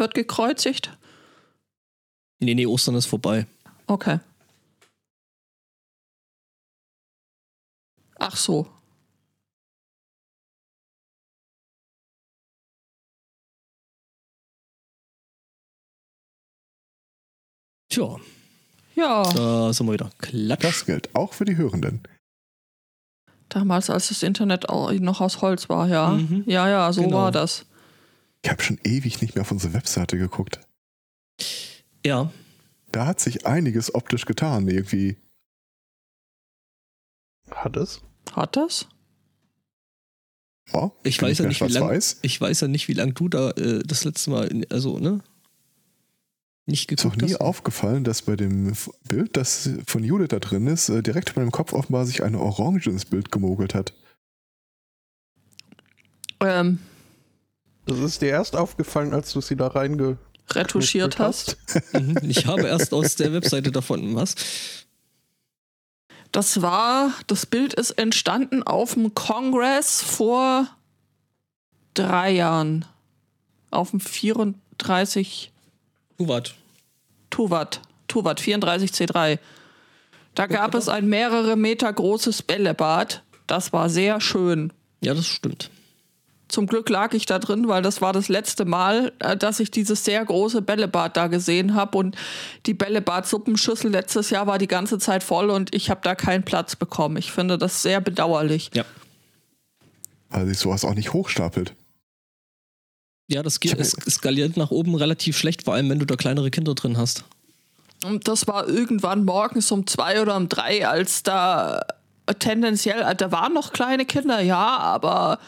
wird gekreuzigt? Nee, nee, Ostern ist vorbei. Okay. Ach so. Tja, Ja, da sind wir wieder. Klatsch. Das gilt auch für die Hörenden. damals, als das Internet noch aus Holz war, ja. Mhm. Ja, ja, so Genau. war das. Ich habe schon ewig nicht mehr auf unsere Webseite geguckt. Ja, Da hat sich einiges optisch getan, irgendwie. Hat es? Hat das? Ja, Ich weiß ja nicht, wie lang- schwarz-weiß. ich weiß ja nicht, wie lange du da äh, das letzte Mal, in, also, ne? Nicht Ist auch geguckt nie hast. aufgefallen, dass bei dem Bild, das von Judith da drin ist, äh, direkt bei dem Kopf offenbar sich eine Orange ins Bild gemogelt hat. Ähm, Das ist dir erst aufgefallen, als du sie da reinge retuschiert hast. Mhm. Ich habe erst aus der Webseite davon was. Das war, das Bild ist entstanden auf dem Kongress vor drei Jahren. Auf dem 34 Du wart. Tuvat, Tuvat 34C3. Da gab es ein mehrere Meter großes Bällebad. Das war sehr schön. Ja, das stimmt. Zum Glück lag ich da drin, weil das war das letzte Mal, äh, dass ich dieses sehr große Bällebad da gesehen habe. Und die Bällebad-Suppenschüssel letztes Jahr war die ganze Zeit voll und ich habe da keinen Platz bekommen. Ich finde das sehr bedauerlich. Ja. Weil sich sowas auch nicht hochstapelt. Ja, das geht, es skaliert nach oben relativ schlecht, vor allem wenn du da kleinere Kinder drin hast. Und das war irgendwann morgens um zwei oder um drei, als da tendenziell, äh, da waren noch kleine Kinder, ja, aber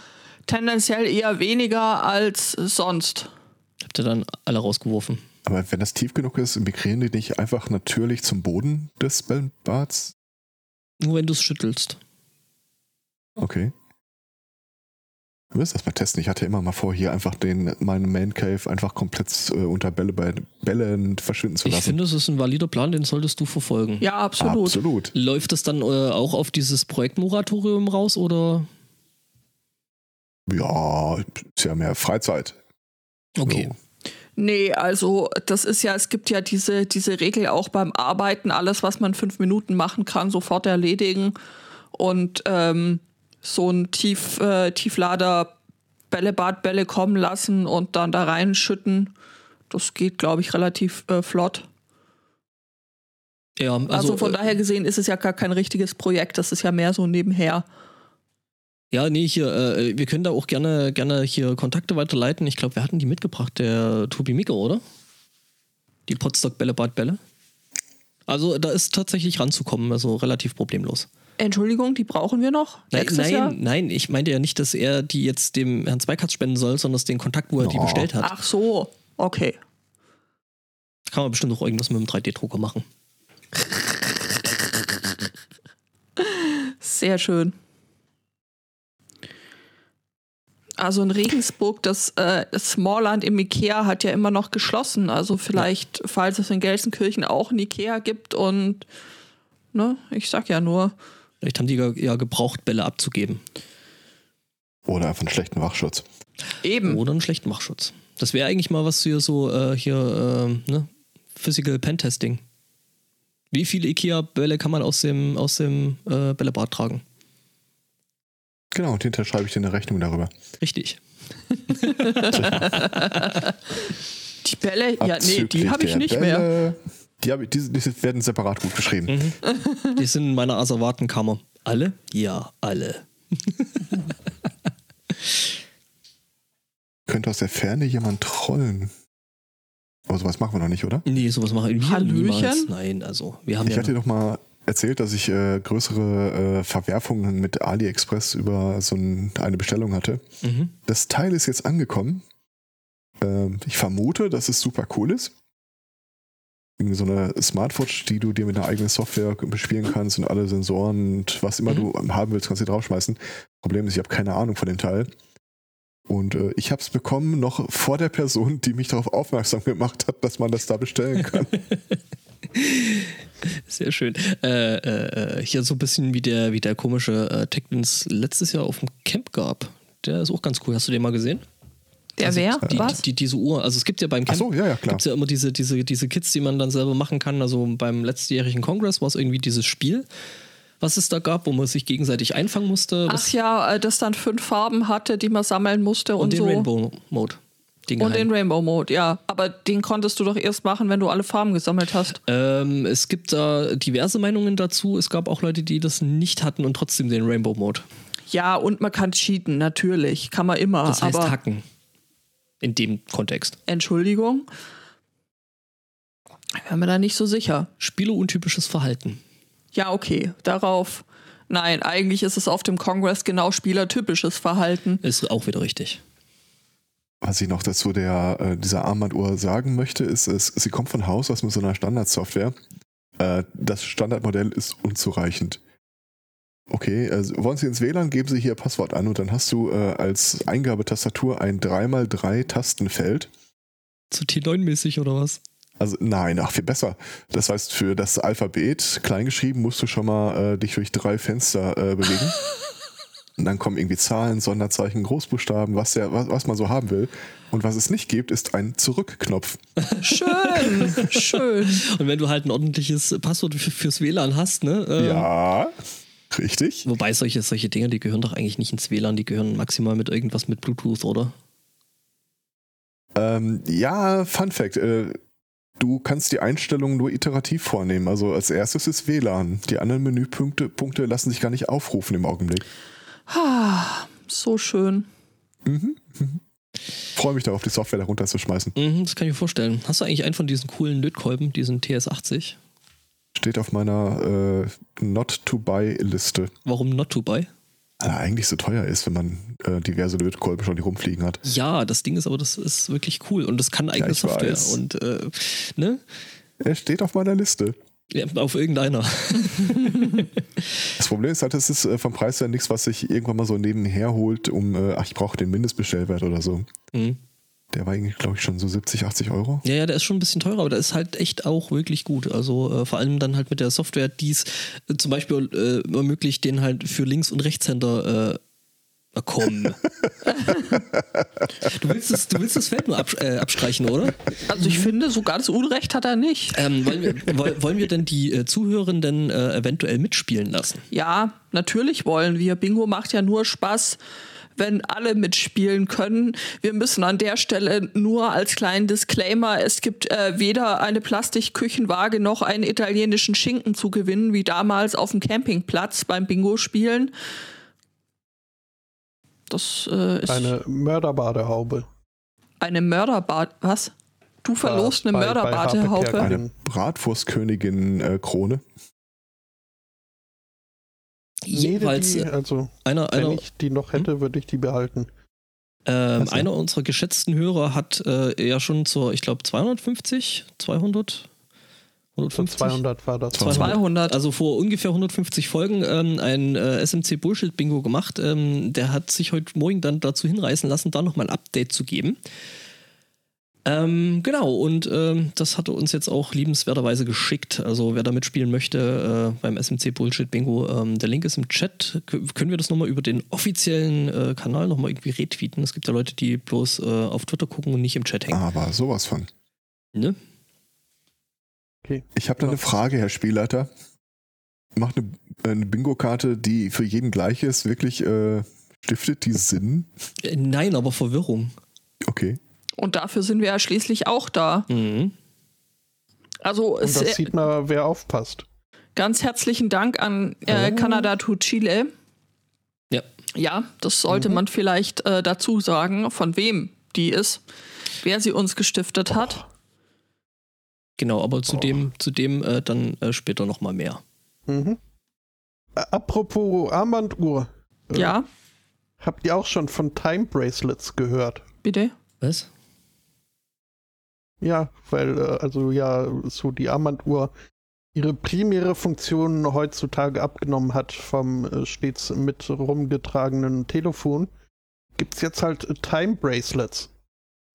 tendenziell eher weniger als sonst. Habt ihr dann alle rausgeworfen. Aber wenn das tief genug ist, migrieren die nicht einfach natürlich zum Boden des Bads? Nur wenn du es schüttelst. Okay. Wir müssen das mal testen. Ich hatte immer mal vor, hier einfach den, meinen Man Cave einfach komplett äh, unter Bälle bei Bällen verschwinden zu Ich lassen. finde, es ist ein valider Plan, den solltest du verfolgen. Ja, absolut. Absolut. Läuft es dann äh, auch auf dieses Projektmoratorium raus oder? Ja, ist ja mehr Freizeit. Okay. So. Nee, also das ist ja, es gibt ja diese, diese Regel auch beim Arbeiten, alles, was man fünf Minuten machen kann, sofort erledigen. Und ähm, so ein Tief, äh, Tieflader Bällebad Bälle kommen lassen und dann da reinschütten. Das geht, glaube ich, relativ äh, flott. Ja, also, Also, von äh, daher gesehen ist es ja gar kein richtiges Projekt, das ist ja mehr so nebenher. Ja, nee, hier, äh, wir können da auch gerne, gerne hier Kontakte weiterleiten. Ich glaube, wir hatten die mitgebracht, der Tobi Micke, oder? Die Potstock Bälle Bad Bälle. Also da ist tatsächlich ranzukommen, also relativ problemlos. Entschuldigung, die brauchen wir noch? Nein, nein, Jahr? nein, ich meinte ja nicht, dass er die jetzt dem Herrn Zweikatz spenden soll, sondern den Kontakt, wo er die Oh. bestellt hat. Ach so, okay. Kann man bestimmt auch irgendwas mit dem 3D-Drucker machen. Sehr schön. Also in Regensburg, das äh, Smallland im Ikea hat ja immer noch geschlossen. Also vielleicht, falls es in Gelsenkirchen auch ein Ikea gibt und ne, ich sag ja nur, Vielleicht haben die ja- ja gebraucht, Bälle abzugeben. Oder einfach einen schlechten Wachschutz. eben. Oder einen schlechten Machschutz. Das wäre eigentlich mal was für so äh, hier, ähm, ne? Physical Pen Testing. Wie viele IKEA-Bälle kann man aus dem, aus dem äh, Bällebad tragen? Genau, und hinterher schreibe ich dir eine Rechnung darüber. Richtig. Die Bälle, ja, nee, die habe ich nicht mehr. Bälle. Die, hab ich, die, die werden separat gut geschrieben. Mhm. Die sind in meiner Asservatenkammer. Alle? Ja, alle. Könnte aus der Ferne jemand trollen. Aber sowas machen wir noch nicht, oder? Nee, sowas machen wir Hallöchen? niemals. Nein, also wir haben Ich ja. hatte doch mal erzählt, dass ich äh, größere äh, Verwerfungen mit AliExpress über so ein, eine Bestellung hatte. Mhm. Das Teil ist jetzt angekommen. Ähm, ich vermute, dass es super cool ist. Irgendwie so eine Smartwatch, die du dir mit einer eigenen Software bespielen kannst und alle Sensoren und was immer Mhm. du haben willst, kannst du draufschmeißen. Problem ist, ich habe keine Ahnung von dem Teil. Und äh, ich habe es bekommen noch vor der Person, die mich darauf aufmerksam gemacht hat, dass man das da bestellen kann. Sehr schön. Äh, äh, äh, hier so ein bisschen wie der, wie der komische äh, Tech, den es letztes Jahr auf dem Camp gab. Der ist auch ganz cool. Hast du den mal gesehen? Der Also wer? Die, Was? Die, diese Uhr. Also es gibt ja beim Camp so, ja, ja, klar. gibt ja immer diese, diese, diese Kits, die man dann selber machen kann. Also beim letztjährigen Kongress war es irgendwie dieses Spiel, was es da gab, wo man sich gegenseitig einfangen musste. Ach ja, äh, das dann fünf Farben hatte, die man sammeln musste und, und den so. Rainbow Mode. Den Und den. Rainbow Mode, ja. Aber den konntest du doch erst machen, wenn du alle Farben gesammelt hast. Ähm, es gibt da diverse Meinungen dazu. Es gab auch Leute, die das nicht hatten und trotzdem den Rainbow Mode. Ja, und man kann cheaten, natürlich. Kann man immer. Das heißt aber hacken. In dem Kontext. Entschuldigung. Wäre mir da nicht so sicher. Spieleruntypisches Verhalten. Ja, okay. Darauf. Nein, eigentlich ist es auf dem Kongress genau spielertypisches Verhalten. Ist auch wieder richtig. Was ich noch dazu der, äh, dieser Armbanduhr sagen möchte, ist, es, sie kommt von Haus aus mit so einer Standardsoftware. Äh, das Standardmodell ist unzureichend. Okay, also wollen Sie ins WLAN, geben Sie hier Passwort an und dann hast du äh, als Eingabetastatur ein 3x3 Tastenfeld. Zu T9-mäßig oder was? Also nein, ach viel besser. Das heißt, für das Alphabet kleingeschrieben musst du schon mal äh, dich durch drei Fenster äh, bewegen. Und dann kommen irgendwie Zahlen, Sonderzeichen, Großbuchstaben, was, der, was, was man so haben will. Und was es nicht gibt, ist ein Zurückknopf. Schön, schön. Und wenn du halt ein ordentliches Passwort für, fürs WLAN hast, ne? äh, Ja, richtig. Wobei solche, solche Dinge, die gehören doch eigentlich nicht ins WLAN, die gehören maximal mit irgendwas mit Bluetooth, oder? Ähm, ja, Fun Fact. Äh, du kannst die Einstellungen nur iterativ vornehmen. Also als erstes ist WLAN. Die anderen Menüpunkte Punkte lassen sich gar nicht aufrufen im Augenblick. Ah, so schön. Freue mich darauf, die Software da runterzuschmeißen. Mhm, das kann ich mir vorstellen. Hast du eigentlich einen von diesen coolen Lötkolben, diesen TS80? Steht auf meiner äh, Not-to-Buy-Liste. Warum not to buy? Weil er eigentlich so teuer ist, wenn man äh, diverse Lötkolben schon hier rumfliegen hat. Ja, das Ding ist aber, das ist wirklich cool und das kann eigene ich Software. weiß. Und äh, ne? Er steht auf meiner Liste. Ja, auf irgendeiner. Das Problem ist halt, es ist äh, vom Preis her nichts, was sich irgendwann mal so nebenher holt, um, äh, ach, ich brauche den Mindestbestellwert oder so. Mhm. Der war eigentlich, glaube ich, schon so 70, 80 Euro. Ja, ja, der ist schon ein bisschen teurer, aber der ist halt echt auch wirklich gut. Also äh, vor allem dann halt mit der Software, die es äh, zum Beispiel äh, ermöglicht, den halt für Links- und Rechtshänder äh, na komm. du, willst das, du willst das Feld nur absch äh, abstreichen, oder? Also ich finde, so ganz Unrecht hat er nicht. Ähm, wollen, wir, woll- wollen wir denn die äh, Zuhörenden äh, eventuell mitspielen lassen? Ja, natürlich wollen wir. Bingo macht ja nur Spaß, wenn alle mitspielen können. Wir müssen an der Stelle nur als kleinen Disclaimer, es gibt äh, weder eine Plastikküchenwaage noch einen italienischen Schinken zu gewinnen, wie damals auf dem Campingplatz beim Bingo-Spielen. Das äh, ist eine, Eine Mörderbadehaube. Mörderbad... Was? Du verlost eine Mörderbadehaube? Eine Bratwurstkönigin-Krone. Jedenfalls die, äh, also, einer, wenn einer, ich die noch hätte, würde ich die behalten. ähm, Also- einer unserer geschätzten Hörer hat äh, ja schon zur, ich glaube, 250, 200, 150? 200 war das. 200. Also vor ungefähr 150 Folgen ähm, ein äh, SMC Bullshit Bingo gemacht. Ähm, der hat sich heute Morgen dann dazu hinreißen lassen, da nochmal ein Update zu geben. Ähm, genau, und ähm, das hat er uns jetzt auch liebenswerterweise geschickt. Also wer da mitspielen möchte äh, beim SMC Bullshit Bingo, ähm, der Link ist im Chat. K können wir das nochmal über den offiziellen äh, Kanal nochmal irgendwie retweeten? Es gibt ja Leute, die bloß äh, auf Twitter gucken und nicht im Chat hängen. Aber sowas von. Ne? Okay. Ich habe da eine Frage, Herr Spielleiter. Macht eine, eine Bingo-Karte, die für jeden gleich ist, wirklich äh, stiftet die Sinn? Äh, Nein, aber Verwirrung. Okay. Und dafür sind wir ja schließlich auch da. Mhm. Also Und das sieht man, wer aufpasst. Ganz herzlichen Dank an äh, Oh. Canada to Chile. Ja. Ja, das sollte Mhm. man vielleicht äh, dazu sagen, von wem die ist, wer sie uns gestiftet hat. Genau, aber zu dem, zu dem äh, dann äh, später nochmal mehr. Mhm. Apropos Armbanduhr. Äh, Ja, Habt ihr auch schon von Time Bracelets gehört? bitte. Was? Ja, weil, äh, also ja, so die Armbanduhr ihre primäre Funktion heutzutage abgenommen hat vom äh, stets mit rumgetragenen Telefon, gibt's jetzt halt Time Bracelets.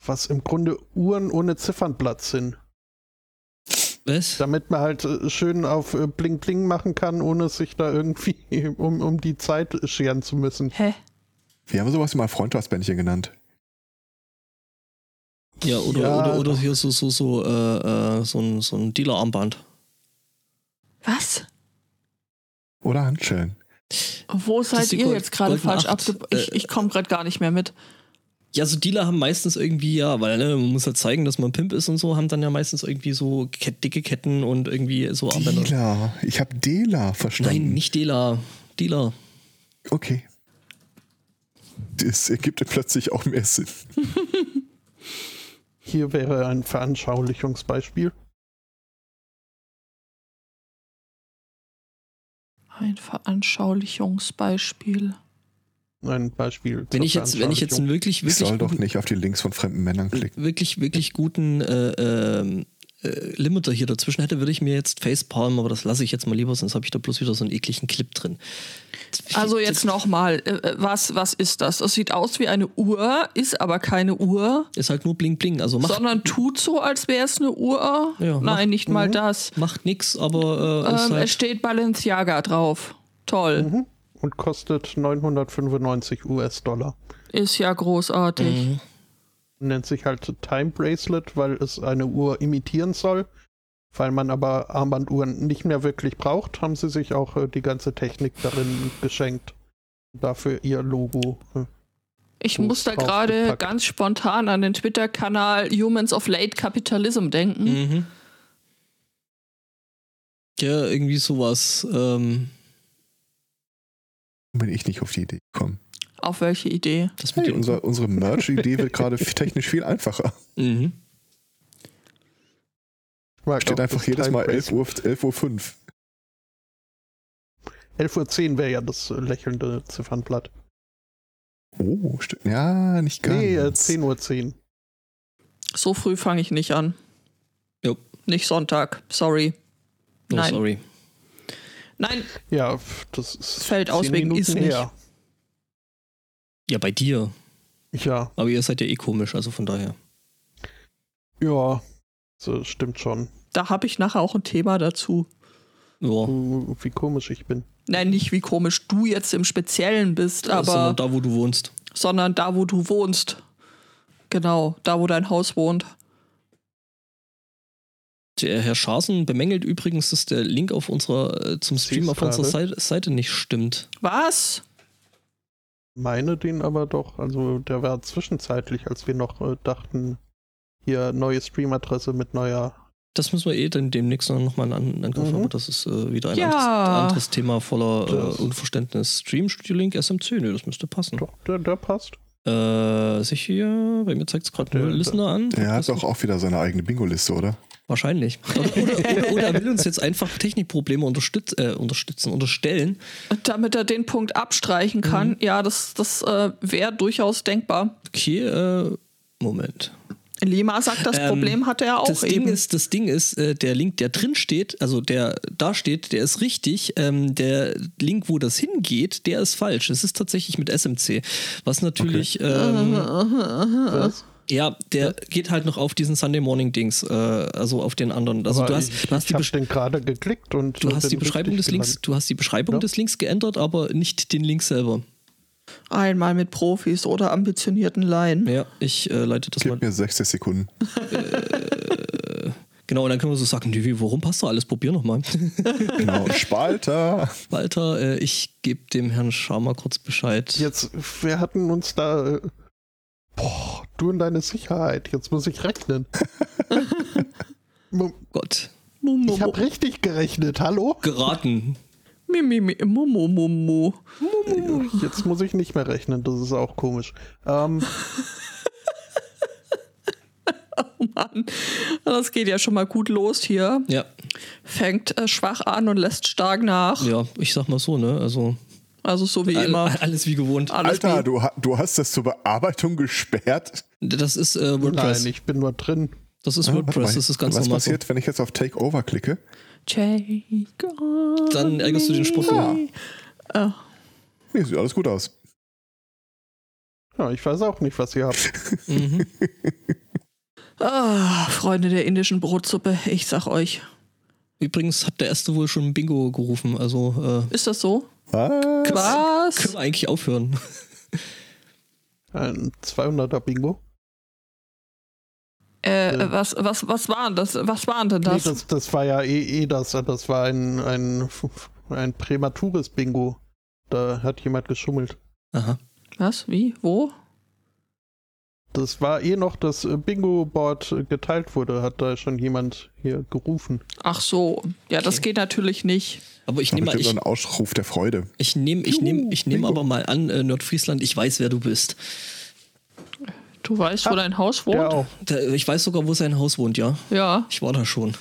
Was im Grunde Uhren ohne Ziffernblatt sind. Was? Damit man halt äh, schön auf äh, Bling Bling machen kann, ohne sich da irgendwie um, um die Zeit scheren zu müssen. Hä? Wir haben sowas immer Freundschaftsbändchen genannt. Ja, oder, Ja. oder, oder hier so, so, so, äh, äh, so ein, so ein Dealer-Armband. Was? Oder Handschellen. Wo seid ihr Gold- jetzt gerade falsch abge... Ich, ich komme gerade gar nicht mehr mit. Ja, so Dealer haben meistens irgendwie, ja, weil ne, man muss halt zeigen, dass man Pimp ist und so, haben dann ja meistens irgendwie so dicke Ketten und irgendwie so Armbänder. Dealer. Ich habe Dela verstanden. Nein, nicht Dealer. Dealer. Okay. Das ergibt dann plötzlich auch mehr Sinn. Hier wäre ein Veranschaulichungsbeispiel. Ein Veranschaulichungsbeispiel. Ein Beispiel. Wenn ich jetzt, wenn ich jetzt einen wirklich, Ich wirklich soll doch guten, nicht auf die Links von fremden Männern klicken. wirklich, wirklich guten äh, ähm, äh, Limiter hier dazwischen hätte, würde ich mir jetzt Facepalm, aber das lasse ich jetzt mal lieber, sonst habe ich da bloß wieder so einen ekligen Clip drin. Also jetzt nochmal, äh, was, was ist das? Das sieht aus wie eine Uhr, ist aber keine Uhr, Ist halt nur bling bling. Also macht, sondern tut so, als wäre es eine Uhr. Ja, macht- Nein, nicht mal das. macht nix, aber äh, ist Ähm, es halt, steht Balenciaga drauf. Toll. Mhm. Und kostet 995 US-Dollar. Ist ja großartig. Mhm. Nennt sich halt Time Bracelet, weil es eine Uhr imitieren soll. Weil man aber Armbanduhren nicht mehr wirklich braucht, haben sie sich auch äh, die ganze Technik darin geschenkt. Dafür ihr Logo. äh, Ich muss da gerade ganz spontan an den Twitter-Kanal Humans of Late Capitalism denken. Mhm. Ja, irgendwie sowas. Ähm, Bin ich nicht auf die Idee gekommen. Auf welche Idee? das mit Hey, unser, unsere Merch-Idee wird gerade technisch viel einfacher. mhm. Ich mag Steht einfach jedes Mal 11 Bracelet. Uhr, 11 Uhr 5. 11.10 Uhr wäre ja das äh, lächelnde Ziffernblatt. Oh, stimmt. Ja, nicht ganz. Nee, äh, 10.10 Uhr. 10. So früh fange ich nicht an. Jo. Nicht Sonntag. Sorry. Oh, Nein. sorry. Nein, Ja, das ist. Fällt aus 10 wegen Minuten ist nicht. her. Ja, bei dir. Ja, Aber ihr seid ja eh komisch, also von daher. ja. So, stimmt schon. da habe ich nachher auch ein Thema dazu. Ja. Wie komisch ich bin. Nein, nicht wie komisch du jetzt im Speziellen bist, aber Sondern da, wo du wohnst. sondern da, wo du wohnst. Genau, da, wo dein Haus wohnt. Der Herr Schasen bemängelt übrigens, dass der Link auf unserer, äh, zum Stream auf unserer. Seite, Seite nicht stimmt. Was? Meine den aber doch. Also, der war zwischenzeitlich, als wir noch äh, dachten, hier neue Streamadresse mit neuer. Das müssen wir eh dann demnächst noch mal in An- Angriff, Mhm. aber das ist äh, wieder ein Ja. anderes, anderes Thema voller äh, Unverständnis. Stream Studio Link SMC, ne, das müsste passen. Doch, der, der passt. Äh, sich hier, bei mir zeigt es gerade Der- nur Listener an. Er hat Das- doch auch wieder seine eigene Bingo-Liste, oder? Wahrscheinlich. Oder, oder, oder, er will uns jetzt einfach Technikprobleme unterstütz, äh, unterstützen, unterstellen. Damit er den Punkt abstreichen Mhm. kann. Ja, das, das äh, wäre durchaus denkbar. Okay, äh, Moment. Lima sagt, das Ähm, Problem hatte er auch das eben. Ding ist, das Ding ist, äh, der Link, der drin steht, also der da steht, der ist richtig. Ähm, der Link, wo das hingeht, der ist falsch. Es ist tatsächlich mit SMC. Was natürlich, ähm, Was? Ja, der geht halt noch auf diesen Sunday Morning Dings, äh, also auf den anderen. Also Aber du hast, ich, du hast ich die den gerade geklickt und Du äh, hast die Beschreibung des Links, gelandet. du hast die Beschreibung Ja. des Links geändert, aber nicht den Link selber. Einmal mit Profis oder ambitionierten Laien. Ja, ich äh, leite das mal. Gib mir 60 Sekunden. Genau, und dann können wir so sagen, wie, warum passt doch alles? Probier nochmal. Genau. Spalter. Walter, äh, ich gebe dem Herrn Sharma kurz Bescheid. Jetzt, wir hatten uns da. Du und deine Sicherheit. Jetzt muss ich rechnen. Gott. ich habe richtig gerechnet. Hallo? Geraten. Mi, mi, mi, mu, mu, mu, mu. Jetzt muss ich nicht mehr rechnen. Das ist auch komisch. Ähm, Mann, das geht ja schon mal gut los hier. Ja, Fängt äh, schwach an und lässt stark nach. ja, ich sag mal so, ne? Also Also so wie all, immer. alles wie gewohnt. Alles Alter, wie, du, du hast das zur Bearbeitung gesperrt. Das ist äh, WordPress. nein, ich bin nur drin. das ist Ah, WordPress, das ist ganz Was normal. So. passiert, wenn ich jetzt auf Takeover klicke? Take Dann ärgerst du den Spruch. me. Nee, sieht alles gut aus. Ja, ich weiß auch nicht, was ihr habt. Mhm. Ah, Freunde der indischen Brotsuppe, ich sag euch. Übrigens hat der erste wohl schon Bingo gerufen, also äh, Ist das so? Was? Was? können wir eigentlich aufhören. Ein 200er Bingo. Äh, was, was, was waren das? Was waren denn Nee, das? das, das war ja eh, eh das. Das war ein, ein, ein prämatures Bingo. Da hat jemand geschummelt. Aha. Was? Wie? Wo? Das war eh noch, das äh, Bingo-Board geteilt wurde, hat da schon jemand hier gerufen. Ach so. Ja, das geht natürlich nicht. Aber ich nehme mal, ich, ein Ausruf der Freude. ich nehme, ich nehme, ich nehme Bingo. aber mal an, äh, Nordfriesland, ich weiß, wer du bist. Du weißt, wo Ah, dein Haus Der wohnt? auch. Da, ich weiß sogar, wo sein Haus wohnt, ja. Ja. Ich war da schon.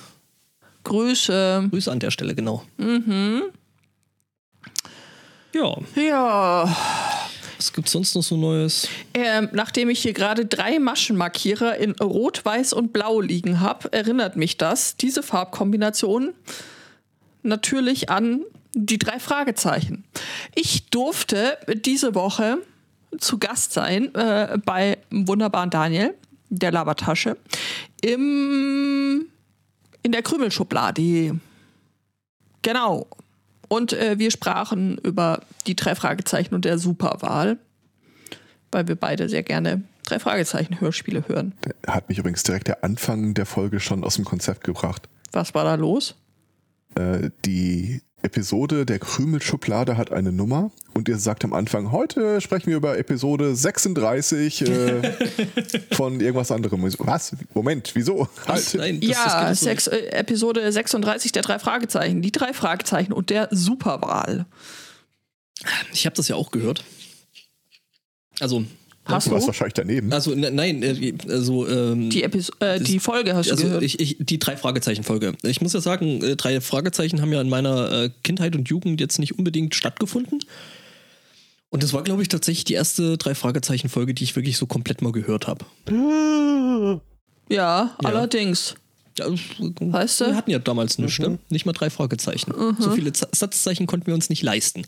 Grüße. Grüße an der Stelle, genau. Mhm. Ja, Ja. Was gibt's sonst noch so Neues? Ähm, nachdem ich hier gerade drei Maschenmarkierer in Rot, Weiß und Blau liegen habe, erinnert mich das, diese Farbkombination, natürlich an die drei Fragezeichen. Ich durfte diese Woche zu Gast sein äh, bei wunderbaren Daniel, der Labertasche, im, in der Krümelschublade. Genau. Und äh, wir sprachen über die drei Fragezeichen und der Superwahl weil wir beide sehr gerne drei Fragezeichen Hörspiele hören. Hat mich übrigens direkt der Anfang der Folge schon aus dem Konzept gebracht. Was war da los? Äh, die Episode der Krümelschublade hat eine Nummer und ihr sagt am Anfang, heute sprechen wir über Episode 36 äh, von irgendwas anderem. Was? Moment, wieso? Halt. Nein, das, das ja, so sechs, äh, Episode 36 der drei Fragezeichen, die drei Fragezeichen und der Superwahl. Ich habe das ja auch gehört. Also, Hast Du warst du? wahrscheinlich daneben. also ne, nein, äh, also ähm, Die, Epis äh, die Folge hast du also gehört. ich, ich, die drei Fragezeichen-Folge. Ich muss ja sagen, äh, drei Fragezeichen haben ja in meiner äh, Kindheit und Jugend jetzt nicht unbedingt stattgefunden. Und das war, glaube ich, tatsächlich die erste drei Fragezeichen-Folge, die ich wirklich so komplett mal gehört habe. ja, Ja. allerdings. Ja, Weißt du? Wir hatten ja damals nichts, Mhm. ne? nicht mal drei Fragezeichen. So viele Z Satzzeichen konnten wir uns nicht leisten.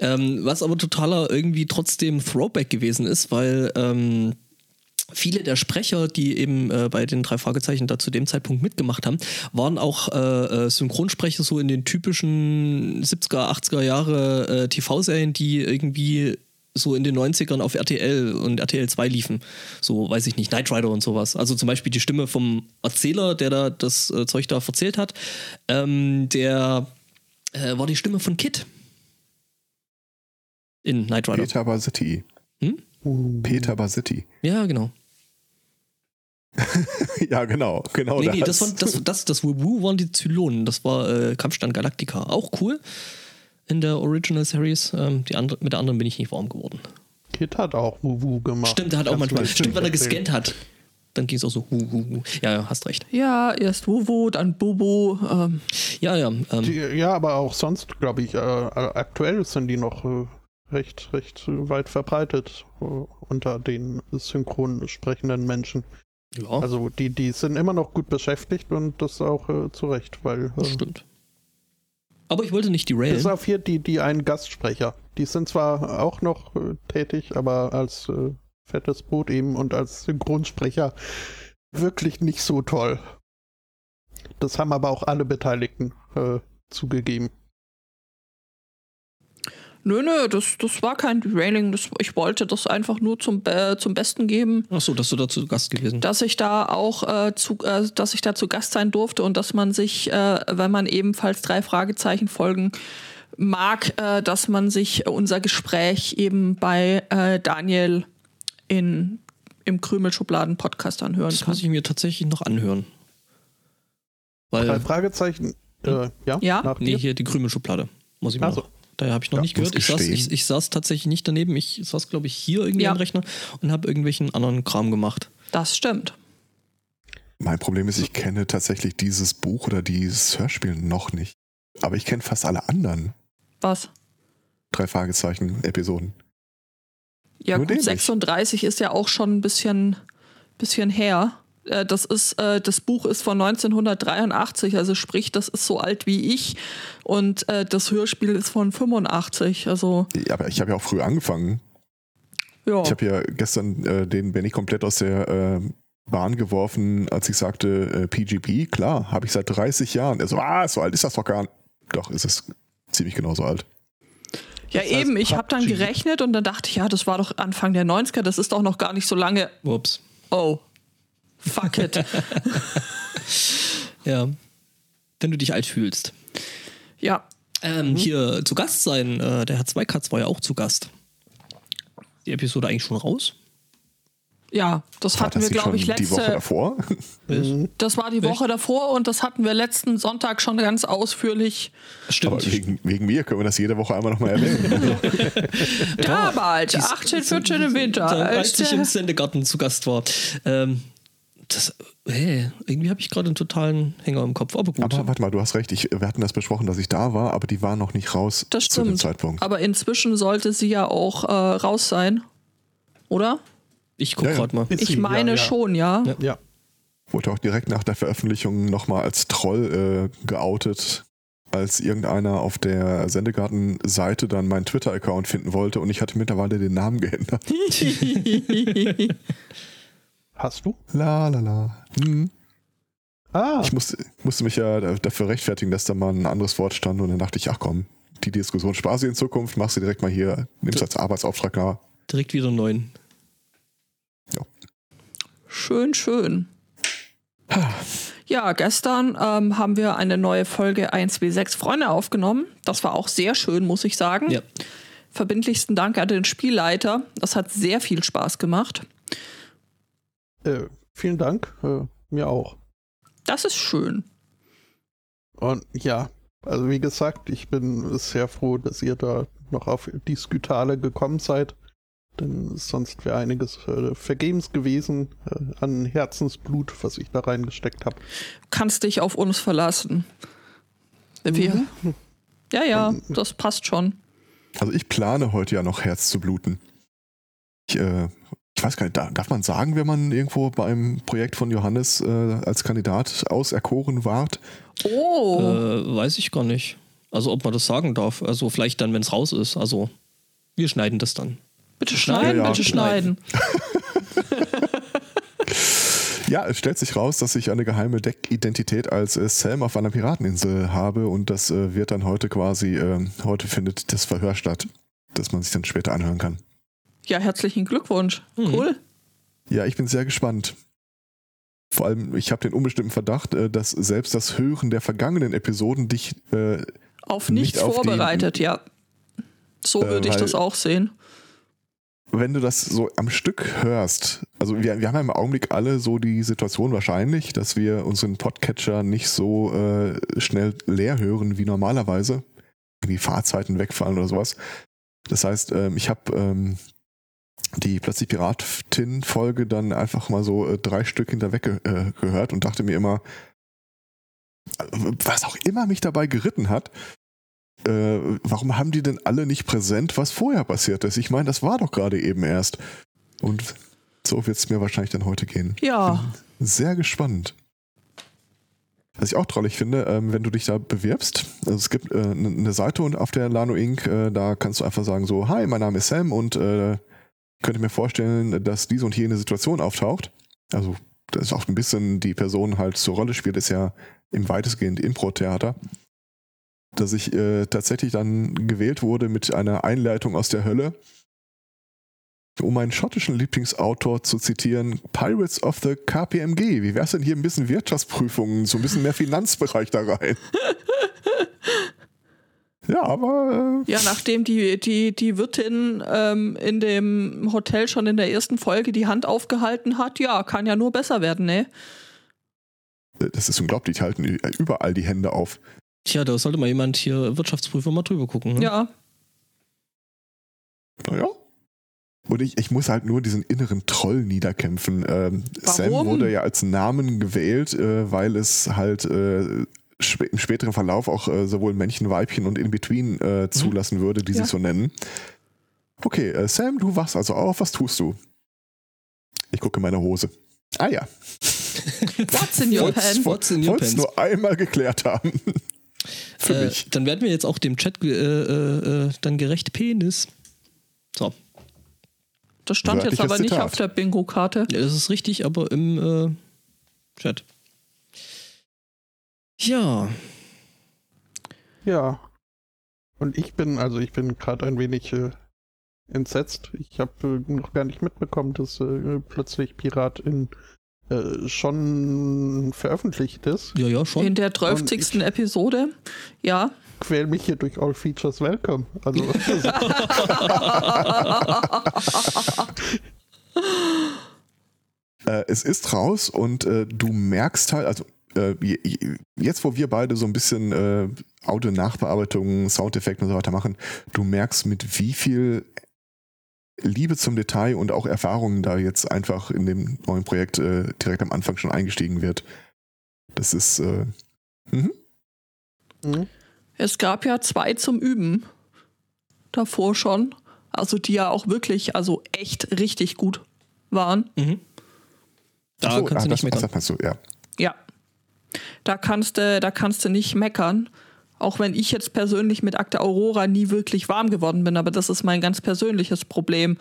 Ähm, was aber totaler irgendwie trotzdem Throwback gewesen ist, weil ähm, viele der Sprecher, die eben äh, bei den drei Fragezeichen da zu dem Zeitpunkt mitgemacht haben, waren auch äh, äh, Synchronsprecher so in den typischen 70er, 80er Jahre äh, TV-Serien, die irgendwie so in den 90ern auf RTL und RTL 2 liefen. So, weiß ich nicht, Knight Rider und sowas. Also zum Beispiel die Stimme vom Erzähler, der da das äh, Zeug da erzählt hat, ähm, der äh, war die Stimme von Kit. In Knight Rider. Peter Bassetti. Uh. Peter Bassetti. Ja, genau. ja, genau. Genau nee, nee, das. das, war, das, das, das Wubu waren die Zylonen. Das war äh, Kampfstand Galactica. Auch cool in der Original Series. Ähm, die andre, mit der anderen bin ich nicht warm geworden. Kid hat auch Wuwu gemacht. Stimmt, der hat auch Kannst manchmal. Stimmt, weil er gescannt hat. Dann ging es auch so. Hu, hu, hu. Ja, ja, hast recht. Ja, erst Wuwu, dann Bubu. Ähm, Ja, ja. Ähm, Die, ja, aber auch sonst, glaube ich, äh, aktuell sind die noch äh, recht, recht weit verbreitet äh, unter den synchron sprechenden Menschen. ja, Also die, die sind immer noch gut beschäftigt und das auch äh, zu Recht, weil das äh, stimmt. Aber ich wollte nicht bis derailen. auf hier die, die einen Gastsprecher. Die sind zwar auch noch äh, tätig, aber als äh, fettes Brot eben und als Synchronsprecher wirklich nicht so toll. Das haben aber auch alle Beteiligten äh, zugegeben. Nö, nö, das, das war kein Derailing. Das, ich wollte das einfach nur zum, äh, zum Besten geben. Achso, dass du da zu Gast gewesen dass ich da auch äh, zu, äh, dass ich da zu Gast sein durfte und dass man sich, äh, wenn man ebenfalls drei Fragezeichen folgen mag, äh, dass man sich unser Gespräch eben bei äh, Daniel in, im Krümelschubladen-Podcast anhören Das kann. muss ich mir tatsächlich noch anhören. Weil. Drei Fragezeichen. Äh, ja, Ja? Nee, hier die Krümelschublade. Muss ich mir Also. noch. Daher habe ich noch Ja, nicht gehört. Ich saß, ich, ich saß tatsächlich nicht daneben. Ich saß, glaube ich, hier irgendwie Ja. am Rechner und habe irgendwelchen anderen Kram gemacht. Das stimmt. Mein Problem ist, ich kenne tatsächlich dieses Buch oder dieses Hörspiel noch nicht. Aber ich kenne fast alle anderen Was? drei Fragezeichen-Episoden. Ja, Nur gut, den nicht. 36 ist ja auch schon ein bisschen, bisschen her. Äh, Das, ist, äh, das Buch ist von 1983, also sprich, das ist so alt wie ich. Und äh, das Hörspiel ist von 85. Also, Ja, aber ich habe ja auch früh angefangen. ja. Ich habe ja gestern äh, den Benny komplett aus der äh, Bahn geworfen, als ich sagte äh, PGP. Klar, habe ich seit 30 Jahren. Er so, ah, so alt ist das doch gar nicht. Doch, ist es ziemlich genauso alt. Ja, Das heißt eben, ich habe dann gerechnet und dann dachte ich, ja, das war doch Anfang der 90er, das ist doch noch gar nicht so lange. Ups. Oh. Fuck it. Ja. Wenn du dich alt fühlst. ja, Ähm, Hier zu Gast sein, äh, der Herr Zweikatz war ja auch zu Gast. Die Episode eigentlich schon raus? ja, das War hatten das wir, glaube ich, schon die Woche letzte. davor? Das war die Woche davor und das hatten wir letzten Sonntag schon ganz ausführlich. Aber Stimmt. wegen, wegen mir können wir das jede Woche einmal nochmal erwähnen. Da bald, 18, 14 im Winter. als ich im Sendegarten zu Gast war. Ähm, das, hey, irgendwie habe ich gerade einen totalen Hänger im Kopf, aber gut. aber warte mal, du hast recht. Ich, wir hatten das besprochen, dass ich da war, aber die war noch nicht raus das zu dem stimmt. Zeitpunkt. Aber inzwischen sollte sie ja auch äh, raus sein. Oder? ich gucke Ja, gerade mal. Ich meine ja, ja. schon, ja. Ja. Ja. Wurde auch direkt nach der Veröffentlichung nochmal als Troll äh, geoutet, als irgendeiner auf der Sendegarten-Seite dann meinen Twitter-Account finden wollte und ich hatte mittlerweile den Namen geändert. Hast du? La la la. Hm. Ah, Ich musste, musste mich ja da- dafür rechtfertigen, dass da mal ein anderes Wort stand und dann dachte ich, ach komm, die Diskussion Spaß in Zukunft, machst du direkt mal hier, nimmst als Arbeitsauftrag wahr. Direkt wieder neun. Schön, schön. Ja, gestern ähm, haben wir eine neue Folge 1W6 Freunde aufgenommen. Das war auch sehr schön, muss ich sagen. Ja. Verbindlichsten Dank an den Spielleiter. Das hat sehr viel Spaß gemacht. Äh, vielen Dank. Äh, mir auch. Das ist schön. Und ja, also wie gesagt, ich bin sehr froh, dass ihr da noch auf die Skytale gekommen seid. Denn sonst wäre einiges äh, vergebens gewesen äh, an Herzensblut, was ich da reingesteckt habe. Kannst dich auf uns verlassen. Wir. Ja, ja, das passt schon. Also ich plane heute ja noch Herz zu bluten. Ich, äh, ich weiß gar nicht, da- darf man sagen, wenn man irgendwo beim Projekt von Johannes äh, als Kandidat auserkoren wart? Oh, Äh, weiß ich gar nicht. Also ob man das sagen darf. Also vielleicht dann, wenn es raus ist. Also wir schneiden das dann. bitte schneiden, Ja, ja. bitte schneiden. Ja, es stellt sich raus, dass ich eine geheime Deckidentität als äh, Sam auf einer Pirateninsel habe und das äh, wird dann heute quasi, äh, heute findet das Verhör statt, das man sich dann später anhören kann. Ja, herzlichen Glückwunsch. Mhm. Cool. Ja, ich bin sehr gespannt. Vor allem, ich habe den unbestimmten Verdacht, äh, dass selbst das Hören der vergangenen Episoden dich äh, Auf Nicht nichts auf die- vorbereitet, ja. So Äh, würde ich weil- das auch sehen. wenn du das so am Stück hörst, also wir, wir haben ja im Augenblick alle so die Situation wahrscheinlich, dass wir unseren Podcatcher nicht so äh, schnell leer hören wie normalerweise, wenn die Fahrzeiten wegfallen oder sowas. Das heißt, ähm, ich habe ähm, die plötzlich Piratin-Folge dann einfach mal so äh, drei Stück hinterweg ge äh, gehört und dachte mir immer, äh, was auch immer mich dabei geritten hat, äh, warum haben die denn alle nicht präsent, was vorher passiert ist? Ich meine, das war doch gerade eben erst. Und so wird es mir wahrscheinlich dann heute gehen. Ja, Bin sehr gespannt. Was ich auch trollig finde, ähm, wenn du dich da bewirbst, also es gibt äh, eine ne Seite und auf der Lano Inc., äh, da kannst du einfach sagen so, hi, mein Name ist Sam und äh, könnte mir vorstellen, dass diese und jene Situation auftaucht. Also das ist auch ein bisschen die Person halt zur Rolle spielt, ist ja im weitestgehend Impro-Theater. Dass ich äh, tatsächlich dann gewählt wurde mit einer Einleitung aus der Hölle, um meinen schottischen Lieblingsautor zu zitieren, Pirates of the KPMG. Wie wär's denn hier ein bisschen Wirtschaftsprüfungen, so ein bisschen mehr Finanzbereich da rein? ja, aber äh, ja, nachdem die, die, die Wirtin ähm, in dem Hotel schon in der ersten Folge die Hand aufgehalten hat, ja, kann ja nur besser werden, ne? das ist unglaublich, die halten überall die Hände auf. Tja, da sollte mal jemand hier Wirtschaftsprüfer mal drüber gucken. Ne? Ja, Naja. Und ich, ich muss halt nur diesen inneren Troll niederkämpfen. Ähm, Sam wurde ja als Namen gewählt, äh, weil es halt äh, im späteren Verlauf auch äh, sowohl Männchen, Weibchen und In-Between äh, zulassen würde, die Ja. sich so nennen. Okay, äh, Sam, du wachst also auf. Was tust du? Ich gucke in meine Hose. Ah ja, what's in your pen? What's in your pants? nur einmal geklärt haben. Für Äh, mich. dann werden wir jetzt auch dem Chat äh, äh, äh, dann gerecht Penis. So, Das stand jetzt Wörtliches aber nicht Zitat. auf der Bingo-Karte. ja, das ist richtig, aber im äh, Chat. Ja, Ja. Und ich bin, also ich bin gerade ein wenig äh, entsetzt. Ich habe äh, noch gar nicht mitbekommen, dass äh, plötzlich Pirat in äh, schon veröffentlicht ist. Ja, ja, schon. In der 12. Episode, ja. Quäl mich hier durch All Features Welcome. Also, Äh, es ist raus und äh, du merkst halt, also äh, jetzt, wo wir beide so ein bisschen äh, Audio-Nachbearbeitung, Soundeffekte und so weiter machen, du merkst, mit wie viel Liebe zum Detail und auch Erfahrungen da jetzt einfach in dem neuen Projekt äh, direkt am Anfang schon eingestiegen wird. Das ist. Äh, mhm. hm? Es gab ja zwei zum Üben. Davor schon. Also die ja auch wirklich, also echt richtig gut waren. Mhm. Da so, kannst ah, du das, nicht meckern. Das meinst du, ja. Ja. Da kannst du, da kannst du nicht meckern. Auch wenn ich jetzt persönlich mit Akte Aurora nie wirklich warm geworden bin, aber das ist mein ganz persönliches Problem.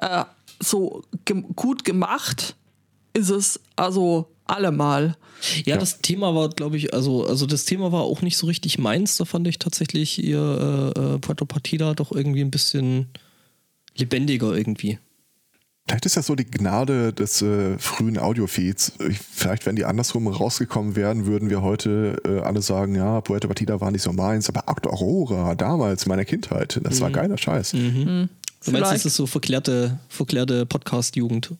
Äh, so gem gut gemacht ist es also allemal. Ja, Ja. das Thema war, glaube ich, also, also das Thema war auch nicht so richtig meins. Da fand ich tatsächlich ihr äh, äh, Puerto Partida doch irgendwie ein bisschen lebendiger irgendwie. Vielleicht ist das so die Gnade des äh, frühen Audiofeeds. Ich, vielleicht, wenn die andersrum rausgekommen wären, würden wir heute äh, alle sagen, ja, Puerto Partida war nicht so meins, aber Acto Aurora, damals, in meiner Kindheit, das war geiler Scheiß. Mhm. Du meinst, Vielleicht. das ist so verklärte, verklärte Podcast-Jugend.